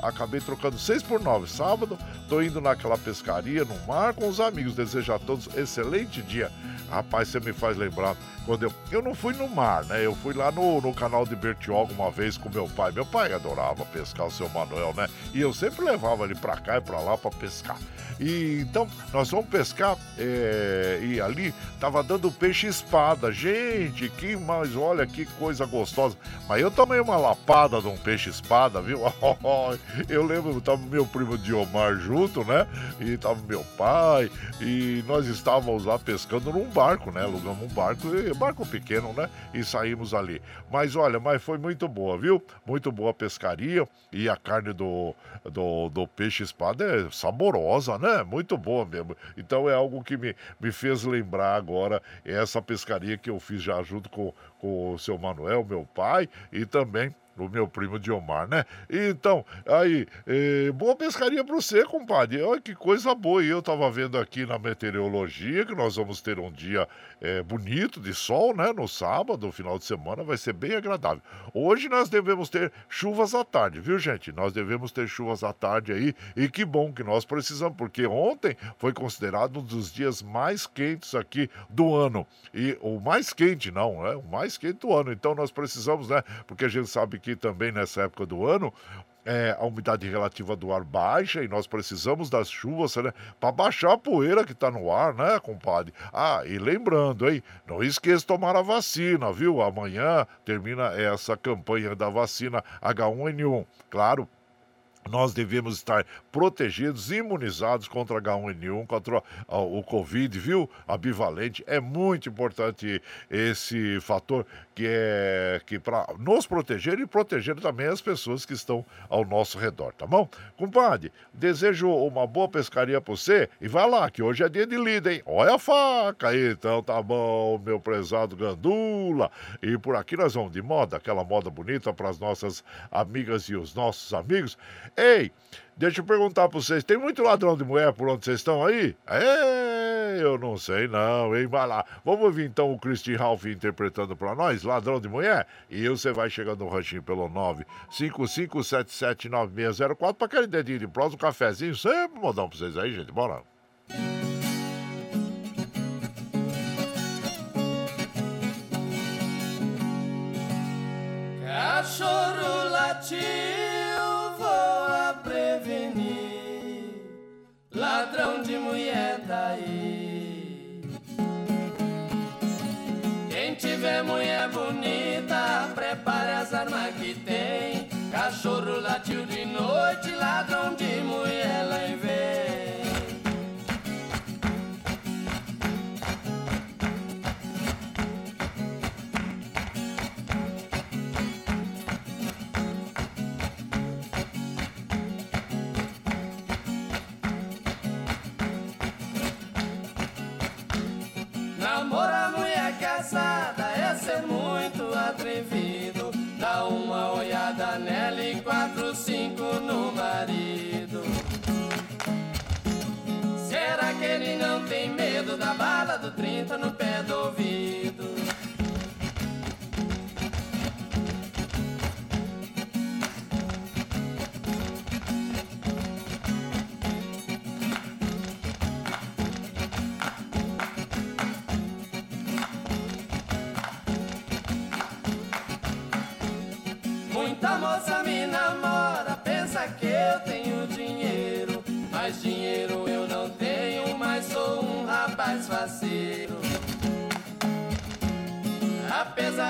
Acabei trocando seis por nove sábado. Tô indo naquela pescaria no mar com os amigos. Desejo a todos excelente dia. Rapaz, você me faz lembrar quando eu. Eu não fui no mar, né? Eu fui lá no, no canal de Bertioga uma vez com meu pai. Meu pai adorava pescar o seu Manuel, né? E eu sempre levava ele pra cá e pra lá pra pescar. E então, nós vamos pescar é, e ali tava dando peixe espada. Gente, que mais, olha que coisa gostosa. Mas eu tomei uma lapada de um peixe espada, viu? eu lembro, tava meu primo Diomar junto, né? E tava meu pai, e nós estávamos lá pescando num barco, né? Alugamos um barco, barco pequeno, né? E saímos ali. Mas olha, mas foi muito boa, viu? Muito boa a pescaria e a carne do, do, do peixe espada é saborosa, né? Muito boa mesmo. Então é algo que me, me fez lembrar agora essa pescaria que eu fiz já junto com, com o seu Manuel, meu pai, e também o meu primo Diomar, né? Então, aí, eh, boa pescaria para você, compadre. Olha que coisa boa. E eu tava vendo aqui na meteorologia que nós vamos ter um dia eh, bonito de sol, né? No sábado, final de semana, vai ser bem agradável. Hoje nós devemos ter chuvas à tarde, viu, gente? Nós devemos ter chuvas à tarde aí. E que bom que nós precisamos, porque ontem foi considerado um dos dias mais quentes aqui do ano. E o mais quente, não, é? O mais quente do ano. Então nós precisamos, né? Porque a gente sabe que também nessa época do ano, é, a umidade relativa do ar baixa e nós precisamos das chuvas, né? Para baixar a poeira que está no ar, né, compadre? Ah, e lembrando, hein? Não esqueça de tomar a vacina, viu? Amanhã termina essa campanha da vacina H1N1. Claro, nós devemos estar protegidos, imunizados contra H1N1, contra o Covid, viu? A bivalente. É muito importante esse fator que é que para nos proteger e proteger também as pessoas que estão ao nosso redor, tá bom? Compadre, desejo uma boa pescaria para você e vai lá, que hoje é dia de lida, hein? Olha a faca aí, então tá bom, meu prezado Gandula. E por aqui nós vamos de moda, aquela moda bonita para as nossas amigas e os nossos amigos. Ei, deixa eu perguntar para vocês: tem muito ladrão de mulher por onde vocês estão aí? É, eu não sei não, hein? Vai lá. Vamos ouvir então o Christian Ralph interpretando para nós, ladrão de mulher? E você vai chegando no ranchinho pelo 955779604 para aquele dedinho de prosa, um cafezinho, sempre modão para vocês aí, gente. Bora. Cachorro latiu, mulher tá aí. Quem tiver mulher boa. Olhada nela e quatro, cinco no marido. Será que ele não tem medo da bala do 30 no pé do ouvido?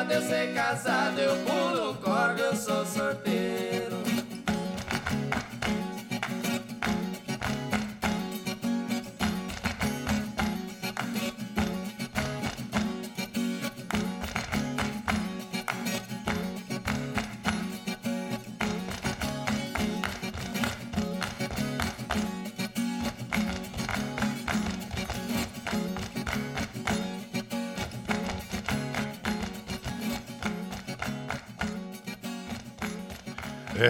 Eu ser casado, eu pulo corda, eu sou sorteiro.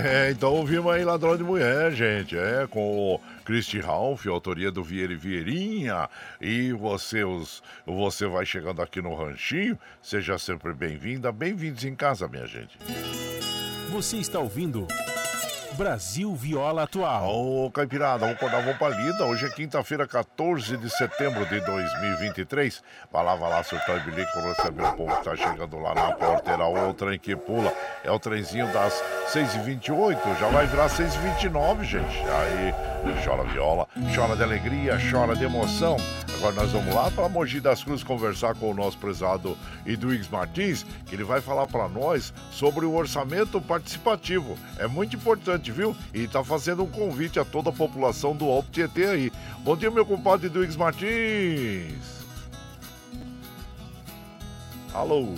É, então ouvimos aí Ladrão de Mulher, gente. É, com o Christy Ralph, autoria do Vieira e Vieirinha. E você, os, você vai chegando aqui no Ranchinho. Seja sempre bem-vinda. Bem-vindos em casa, minha gente. Você está ouvindo Brasil Viola Atual. Ô, Caipirada, vamos acordar, vamos pra lida. Hoje é quinta-feira, 14 de setembro de 2023. Vai lá, vai lá, surtar e bilico, receber o povo que tá chegando lá na porteira. O trem que pula é o trenzinho das 6h28, já vai virar 6h29, gente. Aí, chora viola, chora de alegria, chora de emoção. Agora nós vamos lá para Mogi das Cruzes conversar com o nosso prezado Eduígues Martins, que ele vai falar para nós sobre o orçamento participativo. É muito importante, viu? E está fazendo um convite a toda a população do Alto Tietê aí. Bom dia, meu compadre Eduígues Martins. Alô.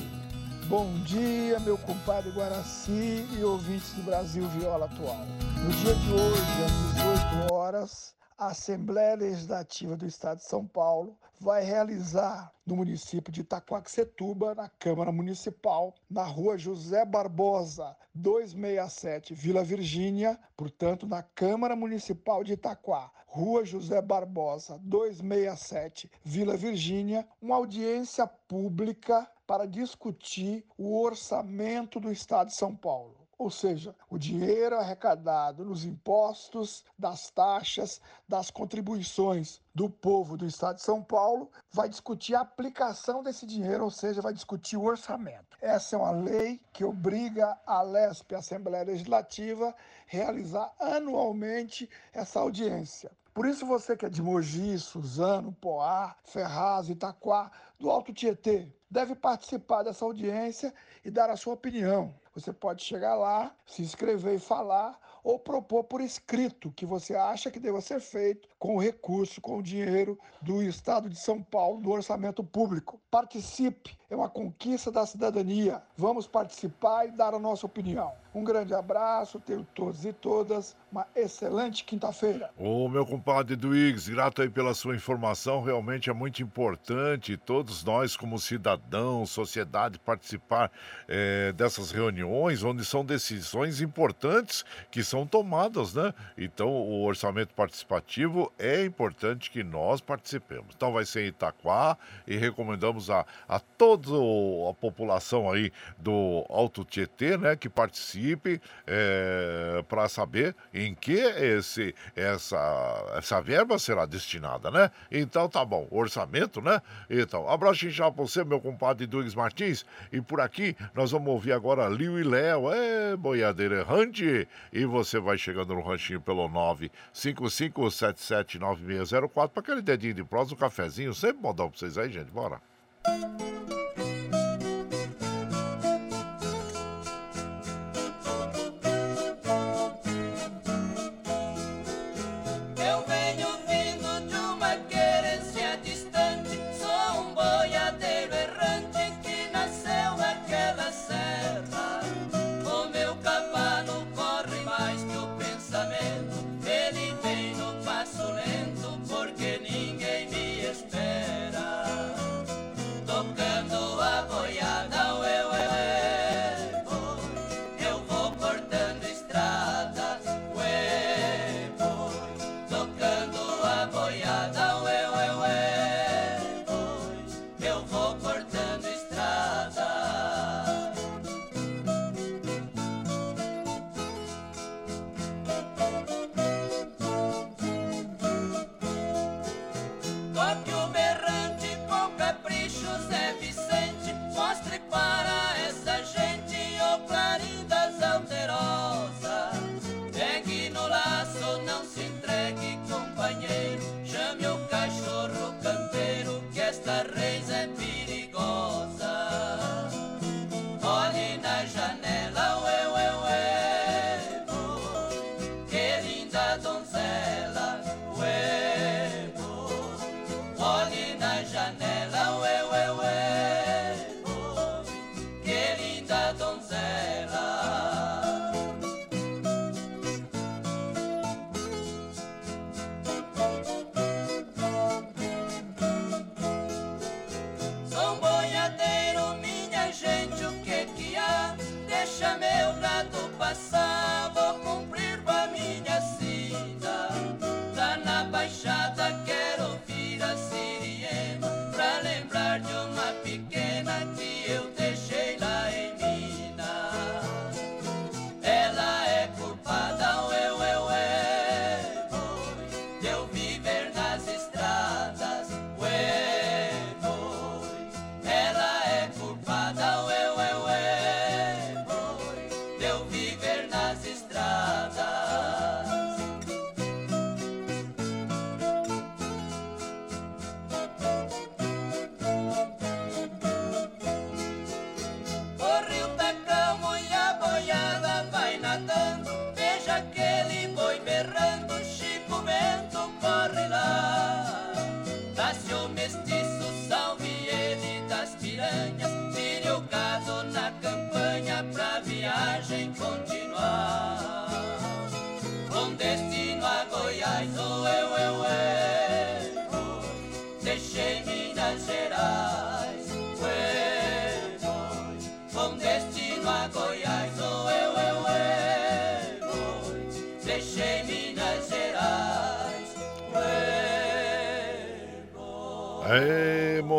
Bom dia, meu compadre Guaraci e ouvintes do Brasil Viola Atual. No dia de hoje, às 18 horas, a Assembleia Legislativa do Estado de São Paulo vai realizar no município de Itaquaquecetuba, na Câmara Municipal, na rua José Barbosa, 267, Vila Virgínia, portanto, na Câmara Municipal de Itaquá, Rua José Barbosa, 267, Vila Virgínia, uma audiência pública para discutir o orçamento do Estado de São Paulo. Ou seja, o dinheiro arrecadado nos impostos, das taxas, das contribuições do povo do Estado de São Paulo, vai discutir a aplicação desse dinheiro, ou seja, vai discutir o orçamento. Essa é uma lei que obriga a LESP, a Assembleia Legislativa, realizar anualmente essa audiência. Por isso você que é de Mogi, Suzano, Poá, Ferraz, Itaquá, do Alto Tietê, deve participar dessa audiência e dar a sua opinião. Você pode chegar lá, se inscrever e falar, ou propor por escrito que você acha que deva ser feito com o recurso, com o dinheiro do Estado de São Paulo, do orçamento público. Participe, é uma conquista da cidadania. Vamos participar e dar a nossa opinião. Um grande abraço, tenho todos e todas uma excelente quinta-feira. Ô, meu compadre Duígues, grato aí pela sua informação, realmente é muito importante todos nós, como cidadãos, sociedade, participar eh, dessas reuniões, onde são decisões importantes que são tomadas, né? Então, o orçamento participativo é importante que nós participemos. Então, vai ser em Itaquá e recomendamos a, a toda a população aí do Alto Tietê, né, que participe para saber em que esse, essa, essa verba será destinada, né? Então, tá bom, orçamento, né? Então, abraço inchado pra você, meu compadre Douglas Martins. E por aqui, nós vamos ouvir agora Liu e Léo, é boiadeira errante. E você vai chegando no ranchinho pelo 955779604 para aquele dedinho de prosa, um cafezinho, sempre modão pra vocês aí, gente. Bora.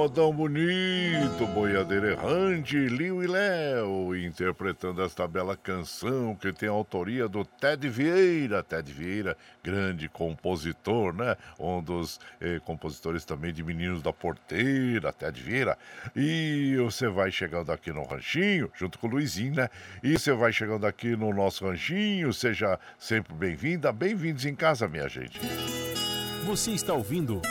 Modão bonito, boiadeiro errante, Liu e Léo, interpretando esta bela canção que tem a autoria do Ted Vieira. Ted Vieira, grande compositor, né? Um dos eh, compositores também de Meninos da Porteira, Ted Vieira. E você vai chegando aqui no ranchinho, junto com o Luizinho, né? E você vai chegando aqui no nosso ranchinho, seja sempre bem-vinda, bem-vindos em casa, minha gente. Você está ouvindo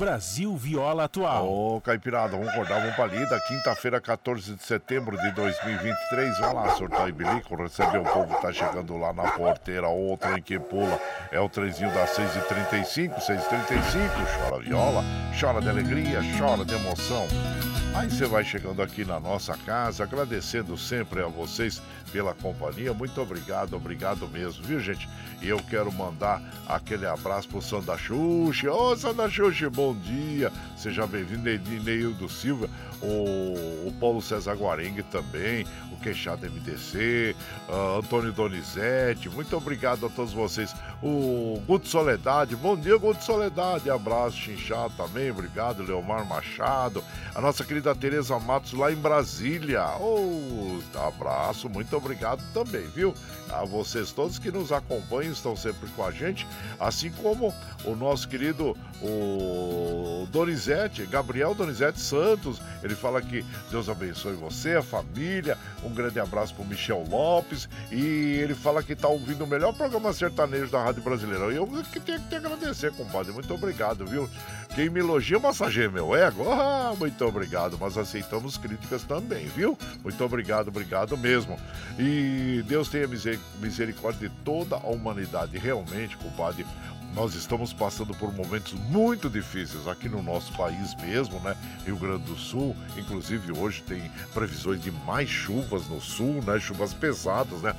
Brasil Viola Atual. Ô, Caipirada, vamos acordar, vamos pra lida. Quinta-feira, 14 de setembro de 2023. Vai lá, surtar e bilico, receber o povo tá chegando lá na porteira. O trem que pula é o trenzinho das 6h35, 6h35. Chora viola, chora de alegria, chora de emoção. Aí você vai chegando aqui na nossa casa, agradecendo sempre a vocês pela companhia. Muito obrigado, obrigado mesmo, viu, gente? E eu quero mandar aquele abraço pro Sandra Xuxa. Ô, Sandra Xuxa, bom dia. Seja bem-vindo, Neildo Silva, o, o Paulo César Guarengue também, o Queixado MDC, uh, Antônio Donizete. Muito obrigado a todos vocês. O Guto Soledade, bom dia, Guto Soledade. Abraço, Chinchado também, obrigado, Leomar Machado. A nossa querida Tereza Matos lá em Brasília. Oh, abraço, muito obrigado também, viu? A vocês todos que nos acompanham, estão sempre com a gente, assim como o nosso querido o Donizete, Gabriel Donizete Santos. Ele fala que Deus abençoe você, a família. Um grande abraço pro Michel Lopes. E ele fala que tá ouvindo o melhor programa sertanejo da Rádio Brasileira. E eu que tenho que te agradecer, compadre. Muito obrigado, viu? Quem me elogia massageia meu ego. Ah, muito obrigado, mas aceitamos críticas também, viu? Muito obrigado, obrigado mesmo. E Deus tenha misericórdia de toda a humanidade. Realmente, compadre, nós estamos passando por momentos muito difíceis aqui no nosso país mesmo, né? Rio Grande do Sul, inclusive hoje tem previsões de mais chuvas no sul, né? Chuvas pesadas, né?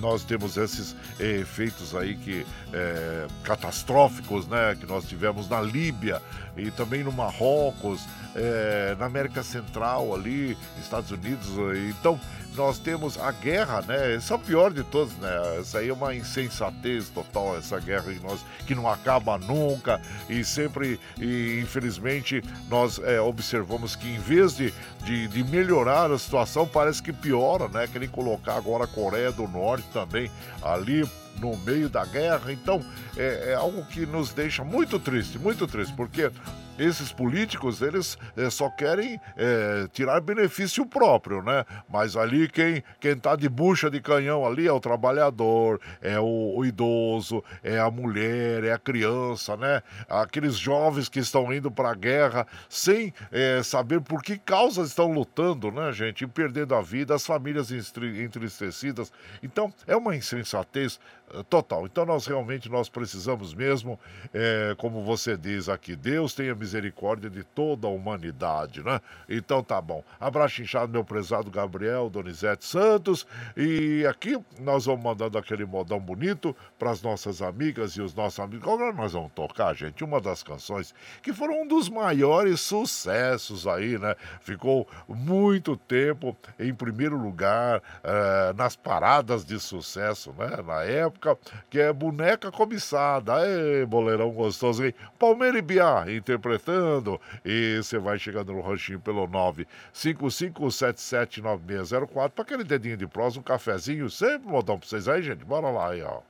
nós temos esses eh, efeitos aí que eh, catastróficos, né, que nós tivemos na Líbia e também no Marrocos, eh, na América Central ali, Estados Unidos. Então nós temos a guerra, né? Essa é o pior de todos, né? Essa aí é uma insensatez total, essa guerra que, nós, que não acaba nunca e sempre, e infelizmente, nós é, observamos que em vez de, de, de, melhorar a situação, parece que piora, né? Querem colocar agora a Coreia do Norte também ali no meio da guerra. Então, é, é algo que nos deixa muito triste, muito triste, porque esses políticos, eles é, só querem é, tirar benefício próprio, né? Mas ali quem, quem tá de bucha de canhão ali é o trabalhador, é o, o idoso, é a mulher, é a criança, né? Aqueles jovens que estão indo para a guerra sem é, saber por que causas estão lutando, né, gente? E perdendo a vida, as famílias entristecidas. Então, é uma insensatez total. Então nós realmente nós precisamos mesmo, é, como você diz aqui, Deus tenha misericórdia de toda a humanidade, né? Então tá bom. Abraço inchado, meu prezado Gabriel Donizete Santos. E aqui nós vamos mandando aquele modão bonito para as nossas amigas e os nossos amigos. Agora nós vamos tocar, gente, uma das canções que foram um dos maiores sucessos aí, né? Ficou muito tempo em primeiro lugar é, nas paradas de sucesso, né? Na época época, que é Boneca Cobiçada. Aê, boleirão gostoso, hein? Palmeira e Biá interpretando. E você vai chegando no ranchinho pelo 955779604 para aquele dedinho de prós, um cafezinho, sempre modão pra vocês aí, gente. Bora lá aí, ó.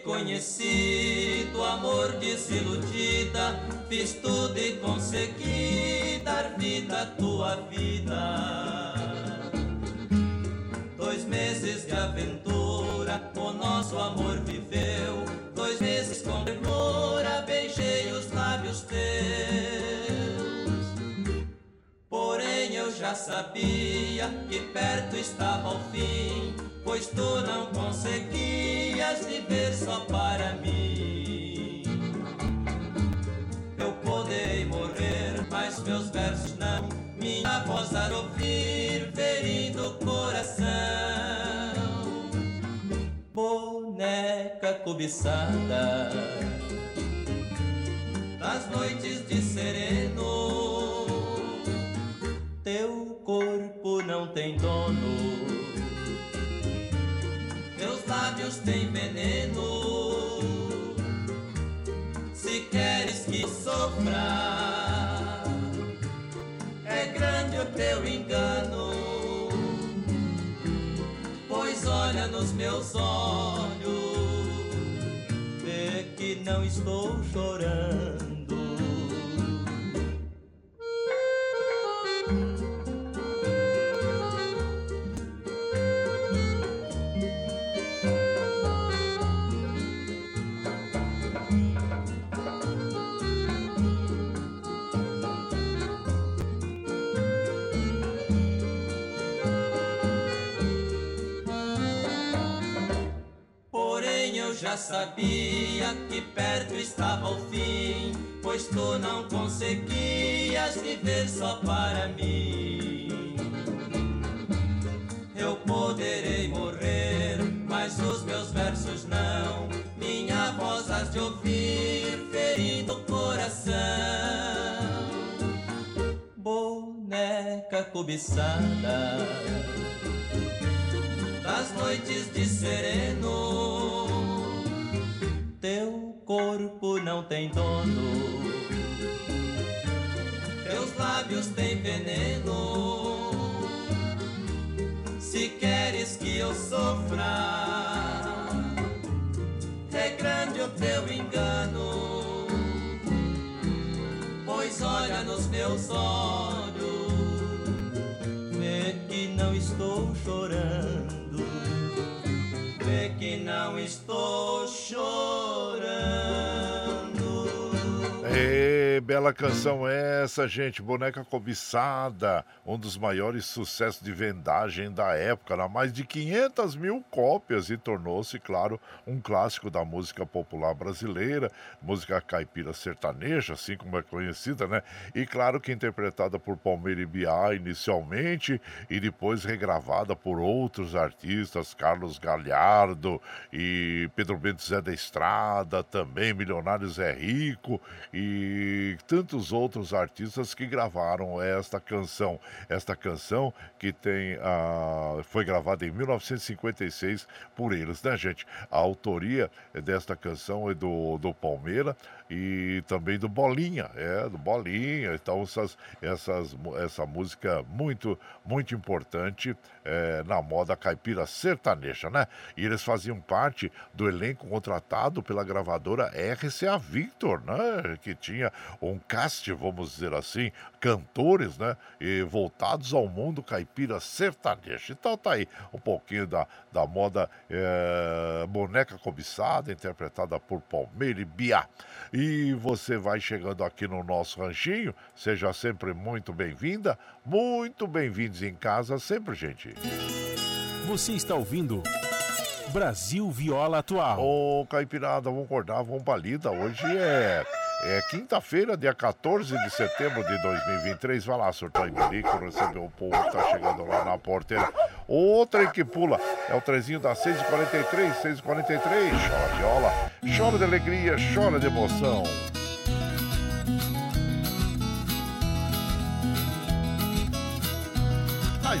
Conheci, do amor desiludida, fiz tudo e consegui dar vida à tua vida. Dois meses de aventura, o nosso amor viveu. Dois meses com ternura, beijei os lábios teus. Porém eu já sabia que perto estava o fim pois tu não conseguias viver só para mim. Eu poderei morrer, mas meus versos não, minha voz a ouvir, ferindo o coração. Boneca cobiçada noites de sereno. Teu corpo não tem dono, lábios têm veneno. Se queres que sofra, é grande o teu engano. Pois olha nos meus olhos que não estou chorando. Já sabia que perto estava o fim, pois tu não conseguias viver só para mim. Eu poderei morrer, mas os meus versos não. Minha voz has de ouvir, ferindo o coração. Boneca cobiçada das noites de sereno teu corpo não tem dono, teus lábios têm veneno. Se queres que eu sofra, é grande o teu engano. Pois olha nos meus olhos, vê que não estou chorando que não estou chorando. Ei, bela canção essa, gente. Boneca Cobiçada, um dos maiores sucessos de vendagem da época, na mais de 500 mil cópias e tornou-se, claro, um clássico da música popular brasileira, música caipira sertaneja, assim como é conhecida, né? E claro que interpretada por Palmeira e Biá inicialmente e depois regravada por outros artistas, Carlos Galhardo e Pedro Bento Zé da Estrada, também Milionários é Rico e tantos outros artistas que gravaram esta canção. Esta canção que tem a, foi gravada em 1956 por eles, né, gente? A autoria desta canção é do, do Palmeira e também do Bolinha, é, do Bolinha. Então, essas, essas, essa música muito, muito importante é, na moda caipira sertaneja, né? E eles faziam parte do elenco contratado pela gravadora RCA Victor, né? Que tinha um cast, vamos dizer assim, cantores, né? E voltados ao mundo caipira sertaneja. Então tá aí um pouquinho da, da moda é, boneca cobiçada, interpretada por Palmeira e Biá. E você vai chegando aqui no nosso ranchinho, seja sempre muito bem-vinda, muito bem-vindos em casa sempre, gente. Você está ouvindo Brasil Viola Atual. Ô, Caipirada, vamos acordar, vamos pra lida. Hoje é é quinta-feira, dia 14 de setembro de 2023. Vai lá, surtou em Bilico, recebeu o povo que tá chegando lá na porteira. Outra que pula é o trezinho da 6h43, 6h43. Chora viola, chora de alegria, chora de emoção.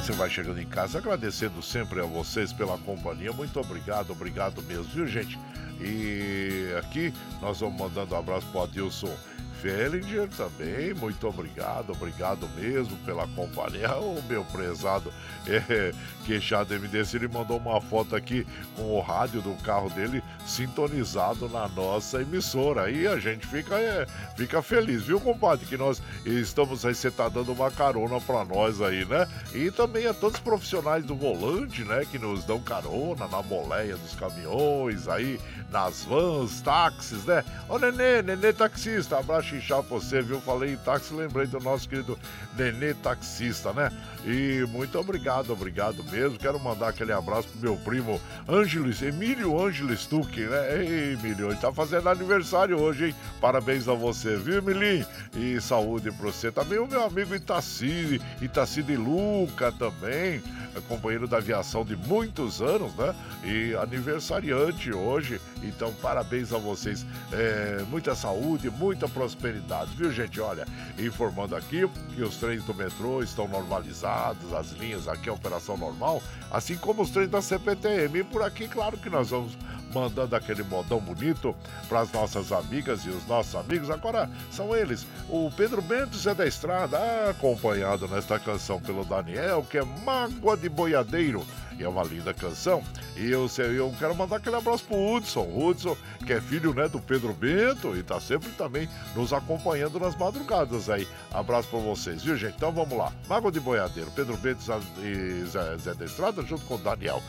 Você vai chegando em casa agradecendo sempre a vocês pela companhia. Muito obrigado, obrigado mesmo, viu, gente? E aqui nós vamos mandando um abraço para o Adilson Fellinger também, muito obrigado, obrigado mesmo pela companhia. O meu prezado é, queixado MDC, ele mandou uma foto aqui com o rádio do carro dele sintonizado na nossa emissora. Aí a gente fica, é, fica feliz, viu, compadre? Que nós estamos aí, você tá dando uma carona para nós aí, né? E também a todos os profissionais do volante, né? Que nos dão carona na boleia dos caminhões, aí nas vans, táxis, né? Ô Nenê, Nenê taxista, abraço xixá você, viu? Falei em táxi, lembrei do nosso querido Nenê taxista, né? E muito obrigado, obrigado mesmo. Quero mandar aquele abraço pro meu primo Ângeles, Emílio Ângeles Tuque, né? Ei, Emílio, ele tá fazendo aniversário hoje, hein? Parabéns a você, viu, Emilim? E saúde pra você. Também o meu amigo Itacide, Itacide Luca também, companheiro da aviação de muitos anos, né? E aniversariante hoje Então, parabéns a vocês. É, muita saúde, muita prosperidade, viu, gente? Olha, informando aqui que os trens do metrô estão normalizados, as linhas aqui, a operação normal, assim como os trens da CPTM. E por aqui, claro que nós vamos mandando aquele modão bonito para as nossas amigas e os nossos amigos. Agora são eles, o Pedro Bento Zé da Estrada, acompanhado nesta canção pelo Daniel, que é Mágoa de Boiadeiro. É uma linda canção. E eu, eu quero mandar aquele abraço pro Hudson. Hudson, que é filho né, do Pedro Bento e tá sempre também nos acompanhando nas madrugadas aí. Abraço pra vocês, viu, gente? Então vamos lá. Mágoa de Boiadeiro, Pedro Bento e Zé, Zé da Estrada, junto com o Daniel.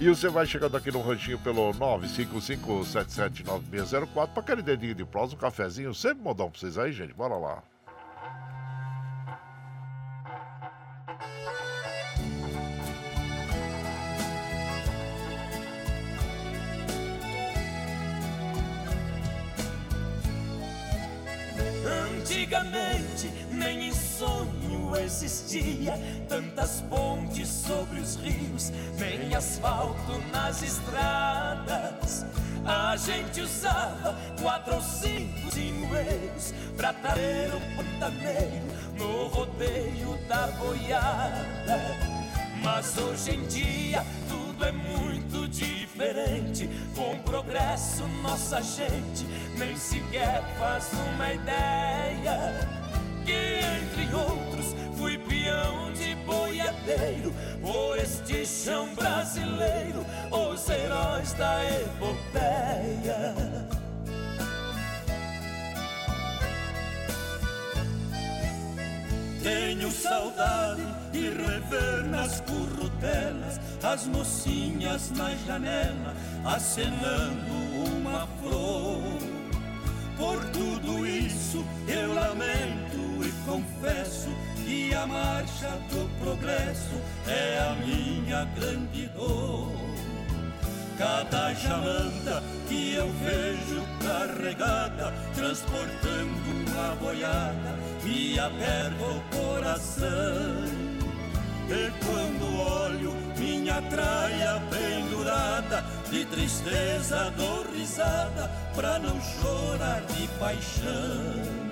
E você vai chegando aqui no ranchinho pelo 955779604 para aquele dedinho de prosa, um cafezinho, sempre modão pra vocês aí, gente. Bora lá. Antigamente, nem em sonho existia tantas pontes sobre os rios, nem asfalto nas estradas. A gente usava quatro ou cinco sinueiros pra trazer o pantaneiro no rodeio da boiada. Mas hoje em dia tudo é muito diferente. Com o progresso, nossa gente nem sequer faz uma ideia. Que entre outros fui peão de boiadeiro por este chão brasileiro, os heróis da epopeia. Tenho saudade de rever nas currutelas as mocinhas na janela acenando uma flor. Por tudo isso eu lamento e confesso que a marcha do progresso é a minha grande dor. Cada jamanta que eu vejo carregada, transportando uma boiada, me aperta o coração. E quando olho minha traia pendurada, de tristeza dou risada, pra não chorar de paixão.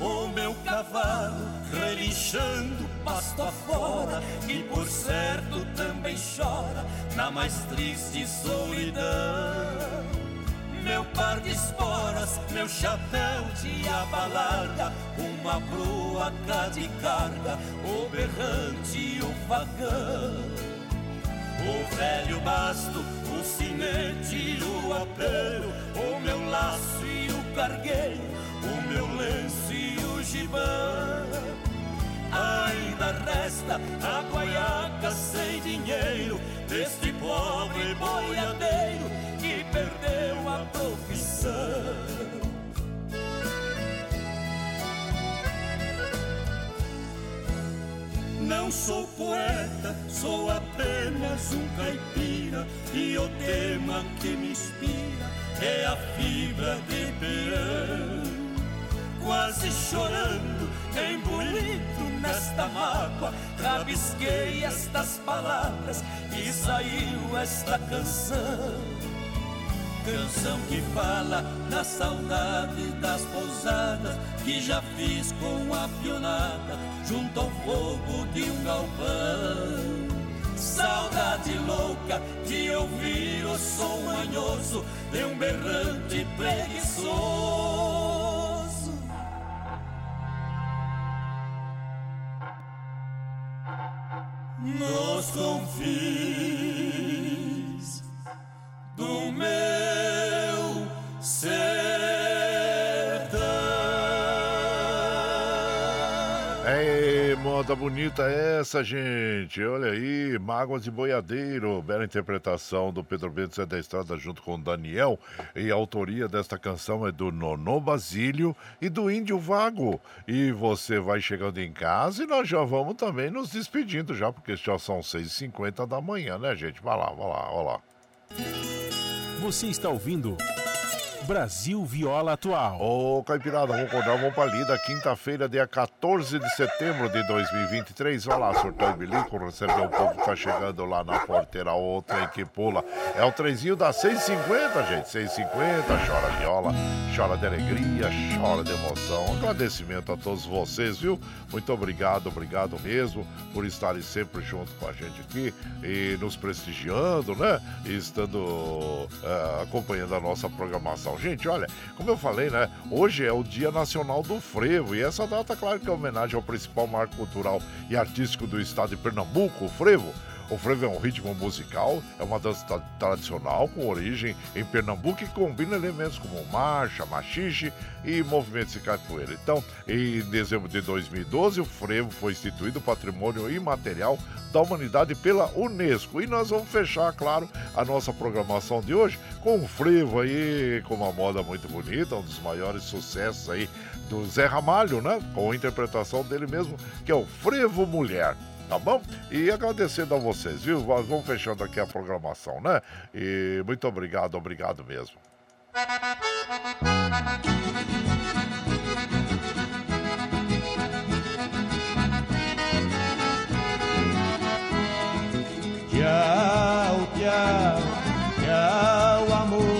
O meu cavalo relinchando pasto afora e por certo também chora na mais triste solidão. Meu par de esporas, meu chapéu de aba larga, uma proa cá de carga, o berrante e o vagão. O velho basto, o sinete e o apelo, o meu laço e o cargueiro, o meu lenço Ainda resta a guaiaca sem dinheiro deste pobre boiadeiro que perdeu a profissão. Não sou poeta, sou apenas um caipira E o tema que me inspira é a fibra de peão Quase chorando, embulido nesta mágoa Rabisquei estas palavras e saiu esta canção Canção que fala da saudade das pousadas que já fiz com a pionada junto ao fogo de um galpão. Saudade louca de ouvir o som manhoso de um berrante preguiçoso. Nos bonita essa, gente. Olha aí, Mágoas de Boiadeiro. Bela interpretação do Pedro Bento Zé da Estrada junto com o Daniel. E a autoria desta canção é do Nono Basílio e do Índio Vago. E você vai chegando em casa e nós já vamos também nos despedindo já, porque já são 6h50 da manhã, né, gente? Vai lá, vai lá, vai lá. Você está ouvindo Brasil Viola Atual. Ô, Caipirada, vamos acordar, vamos pra lida. Quinta-feira, dia 14 de setembro de 2023. Olha lá, surtão e bilico, recebeu o povo que tá chegando lá na porteira. O trem que pula. É o trenzinho da 650, gente. 650, chora viola, chora de alegria, chora de emoção. Agradecimento a todos vocês, viu? Muito obrigado, obrigado mesmo por estarem sempre junto com a gente aqui e nos prestigiando, né? E estando uh, acompanhando a nossa programação. Gente, olha, como eu falei, né? Hoje é o Dia Nacional do Frevo e essa data, claro que é homenagem ao principal marco cultural e artístico do estado de Pernambuco, o frevo. O frevo é um ritmo musical, é uma dança tradicional com origem em Pernambuco e combina elementos como marcha, machixe e movimentos de capoeira. Então, em dezembro de 2012, o frevo foi instituído patrimônio imaterial da humanidade pela Unesco. E nós vamos fechar, claro, a nossa programação de hoje com o frevo aí, com uma moda muito bonita, um dos maiores sucessos aí do Zé Ramalho, né? Com a interpretação dele mesmo, que é o Frevo Mulher tá bom? E agradecendo a vocês, viu? Vamos fechando aqui a programação, né? E muito obrigado, obrigado mesmo. Tchau, tchau, tchau, amor.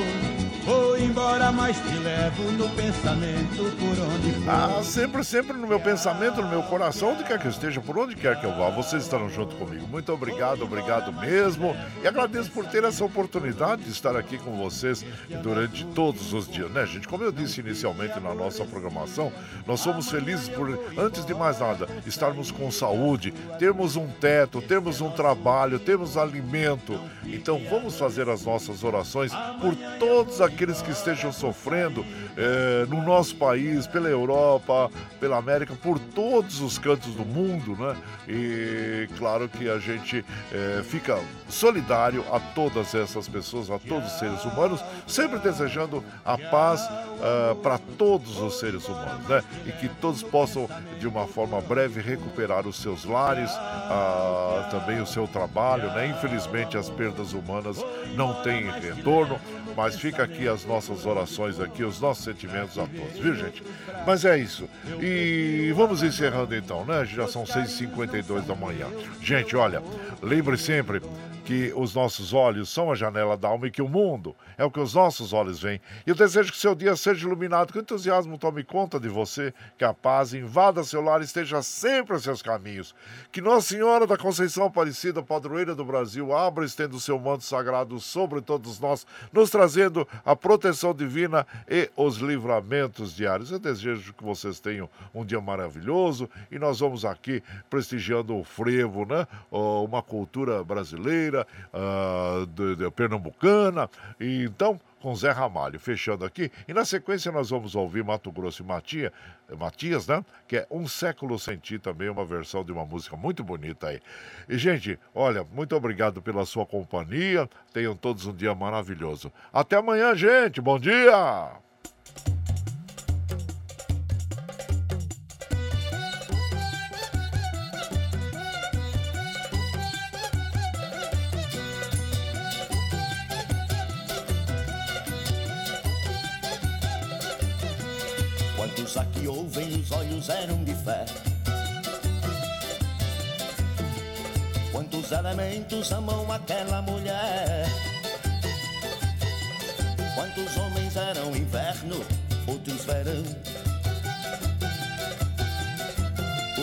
Embora, mas te levo no pensamento por onde for. Ah, sempre, sempre no meu pensamento, no meu coração, onde quer que eu esteja, por onde quer que eu vá, vocês estarão junto comigo. Muito obrigado, obrigado mesmo. E agradeço por ter essa oportunidade de estar aqui com vocês durante todos os dias, né, gente? Como eu disse inicialmente na nossa programação, nós somos felizes por, antes de mais nada, estarmos com saúde, termos um teto, termos um trabalho, termos alimento. Então vamos fazer as nossas orações por todos aqueles que estejam sofrendo eh, no nosso país, pela Europa, pela América, por todos os cantos do mundo, né? E claro que a gente eh, fica solidário a todas essas pessoas, a todos os seres humanos, sempre desejando a paz uh, para todos os seres humanos, né? E que todos possam, de uma forma breve, recuperar os seus lares, uh, também o seu trabalho, né? Infelizmente, as perdas humanas não têm retorno, mas fica aqui as nossas orações aqui, os nossos sentimentos a todos, viu, gente? Mas é isso. E vamos encerrando então, né? Já são 6h52 da manhã. Gente, olha, lembre sempre que os nossos olhos são a janela da alma e que o mundo é o que os nossos olhos veem. E eu desejo que seu dia seja iluminado, que o entusiasmo tome conta de você, que a paz invada seu lar e esteja sempre aos seus caminhos. Que Nossa Senhora da Conceição Aparecida, padroeira do Brasil, abra e estenda o seu manto sagrado sobre todos nós, nos trazendo a proteção divina e os livramentos diários. Eu desejo que vocês tenham um dia maravilhoso e nós vamos aqui prestigiando o frevo, né? Uma cultura brasileira uh, de, de, pernambucana. E então, com Zé Ramalho, fechando aqui. E na sequência nós vamos ouvir Mato Grosso e Matia, Matias, né? Que é Um Século Sem Ti, também uma versão de uma música muito bonita aí. E, gente, olha, muito obrigado pela sua companhia. Tenham todos um dia maravilhoso. Até amanhã, gente. Bom dia! Ouvem, os olhos eram de fé. Quantos elementos amam aquela mulher? Quantos homens eram inverno, outros verão?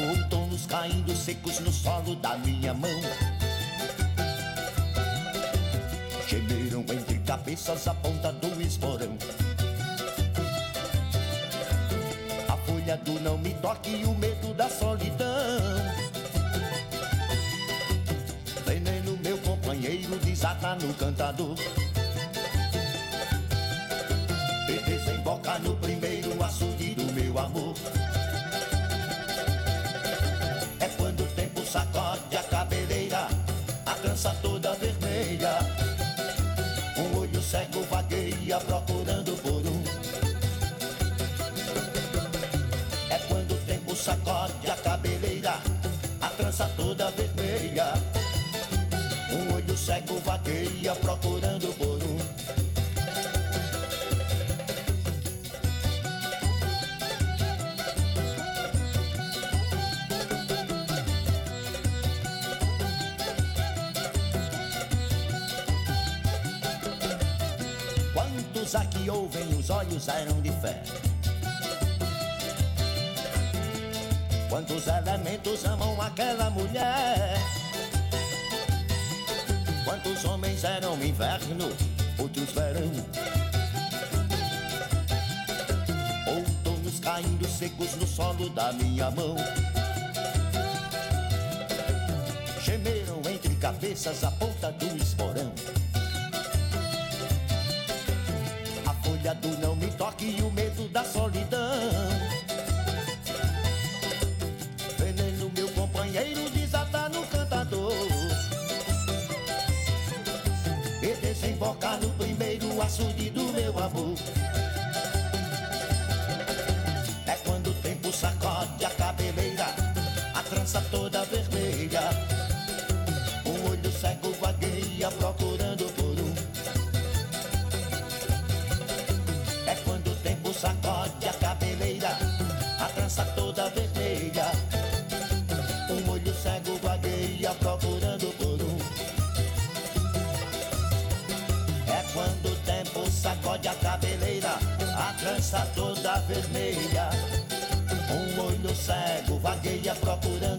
Outonos caindo secos no solo da minha mão. Gemeram entre cabeças a ponta do esporão. Do não me toque o medo da solidão. Veneno, meu companheiro, desata no cantador. E desemboca no primeiro açude do meu amor. É quando o tempo sacode a cabeleira, a trança toda vermelha. cego vaqueia procurando por um. Quantos aqui ouvem, os olhos eram de fé. Quantos elementos amam aquela mulher? Quantos homens eram inverno, outros verão? Outonos caindo secos no solo da minha mão. Gemeram entre cabeças a ponta do esporão. A folha do não me toque e o medo da solidão. Do trança toda vermelha. Um olho cego vagueia procurando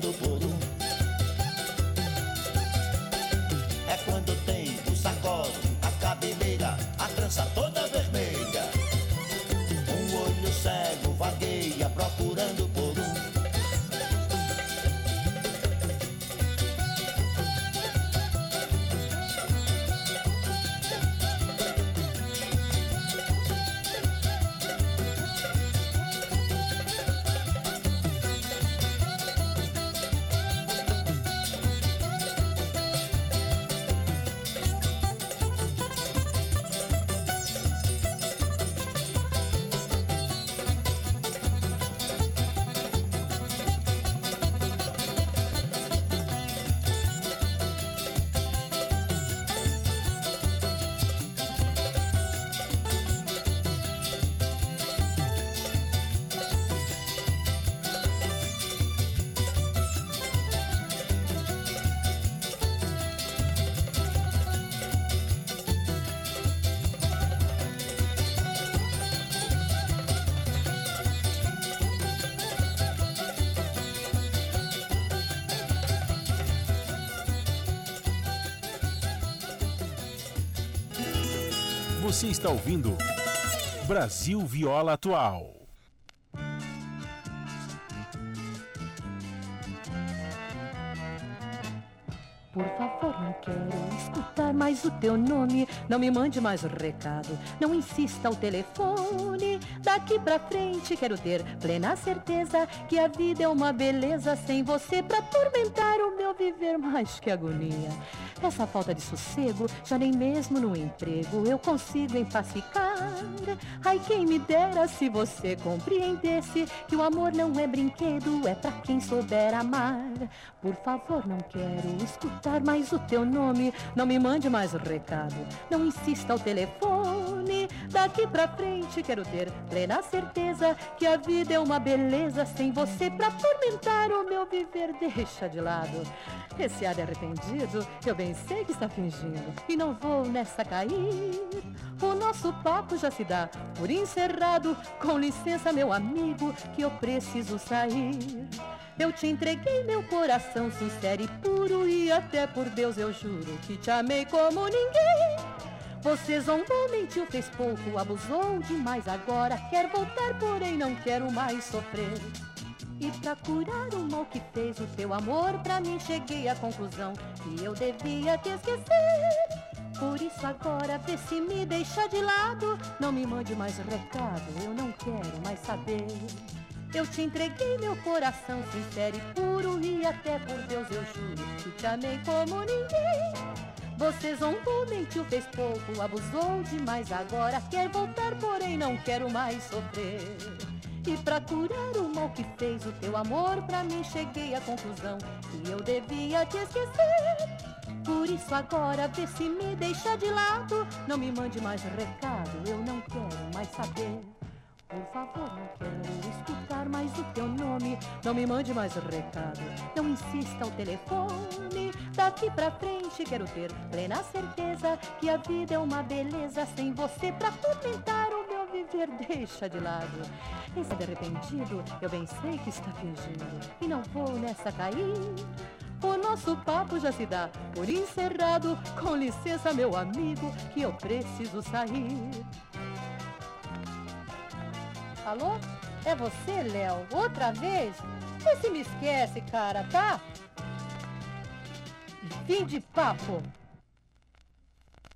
Você está ouvindo Brasil Viola Atual. Por favor, não quero escutar mais o teu nome. Não me mande mais o recado. Não insista ao telefone. Daqui pra frente quero ter plena certeza que a vida é uma beleza sem você pra atormentar o meu viver mais que agonia. Essa falta de sossego, já nem mesmo no emprego eu consigo empacificar. Ai, quem me dera se você compreendesse que o amor não é brinquedo, é pra quem souber amar. Por favor, não quero escutar mais o teu nome, não me mande mais o recado, não insista ao telefone. Daqui pra frente quero ter plena certeza que a vida é uma beleza sem você pra atormentar o meu viver. Deixa de lado esse ar arrependido, eu bem sei que está fingindo e não vou nessa cair. O nosso papo já se dá por encerrado. Com licença, meu amigo, que eu preciso sair. Eu te entreguei meu coração sincero e puro e até por Deus eu juro que te amei como ninguém. Você zombou, mentiu, fez pouco, abusou demais agora. Quer voltar, porém não quero mais sofrer. E pra curar o mal que fez o teu amor, pra mim cheguei à conclusão que eu devia te esquecer. Por isso agora vê se me deixa de lado, não me mande mais recado, eu não quero mais saber. Eu te entreguei meu coração sincero e puro e até por Deus eu juro que te amei como ninguém. Você zombou, mentiu, fez pouco, abusou demais agora. Quer voltar, porém não quero mais sofrer. E pra curar o mal que fez o teu amor, pra mim cheguei à conclusão que eu devia te esquecer. Por isso agora vê se me deixa de lado, não me mande mais recado, eu não quero mais saber. Por favor, não quero escutar mais o teu nome. Não me mande mais recado, não insista ao telefone. Daqui pra frente quero ter plena certeza que a vida é uma beleza sem você pra comentar o meu viver. Deixa de lado. Esse arrependido, eu bem sei que está fingindo e não vou nessa cair. O nosso papo já se dá por encerrado. Com licença, meu amigo, que eu preciso sair. Alô? É você, Léo? Outra vez? Se me esquece, cara, tá? Fim de papo.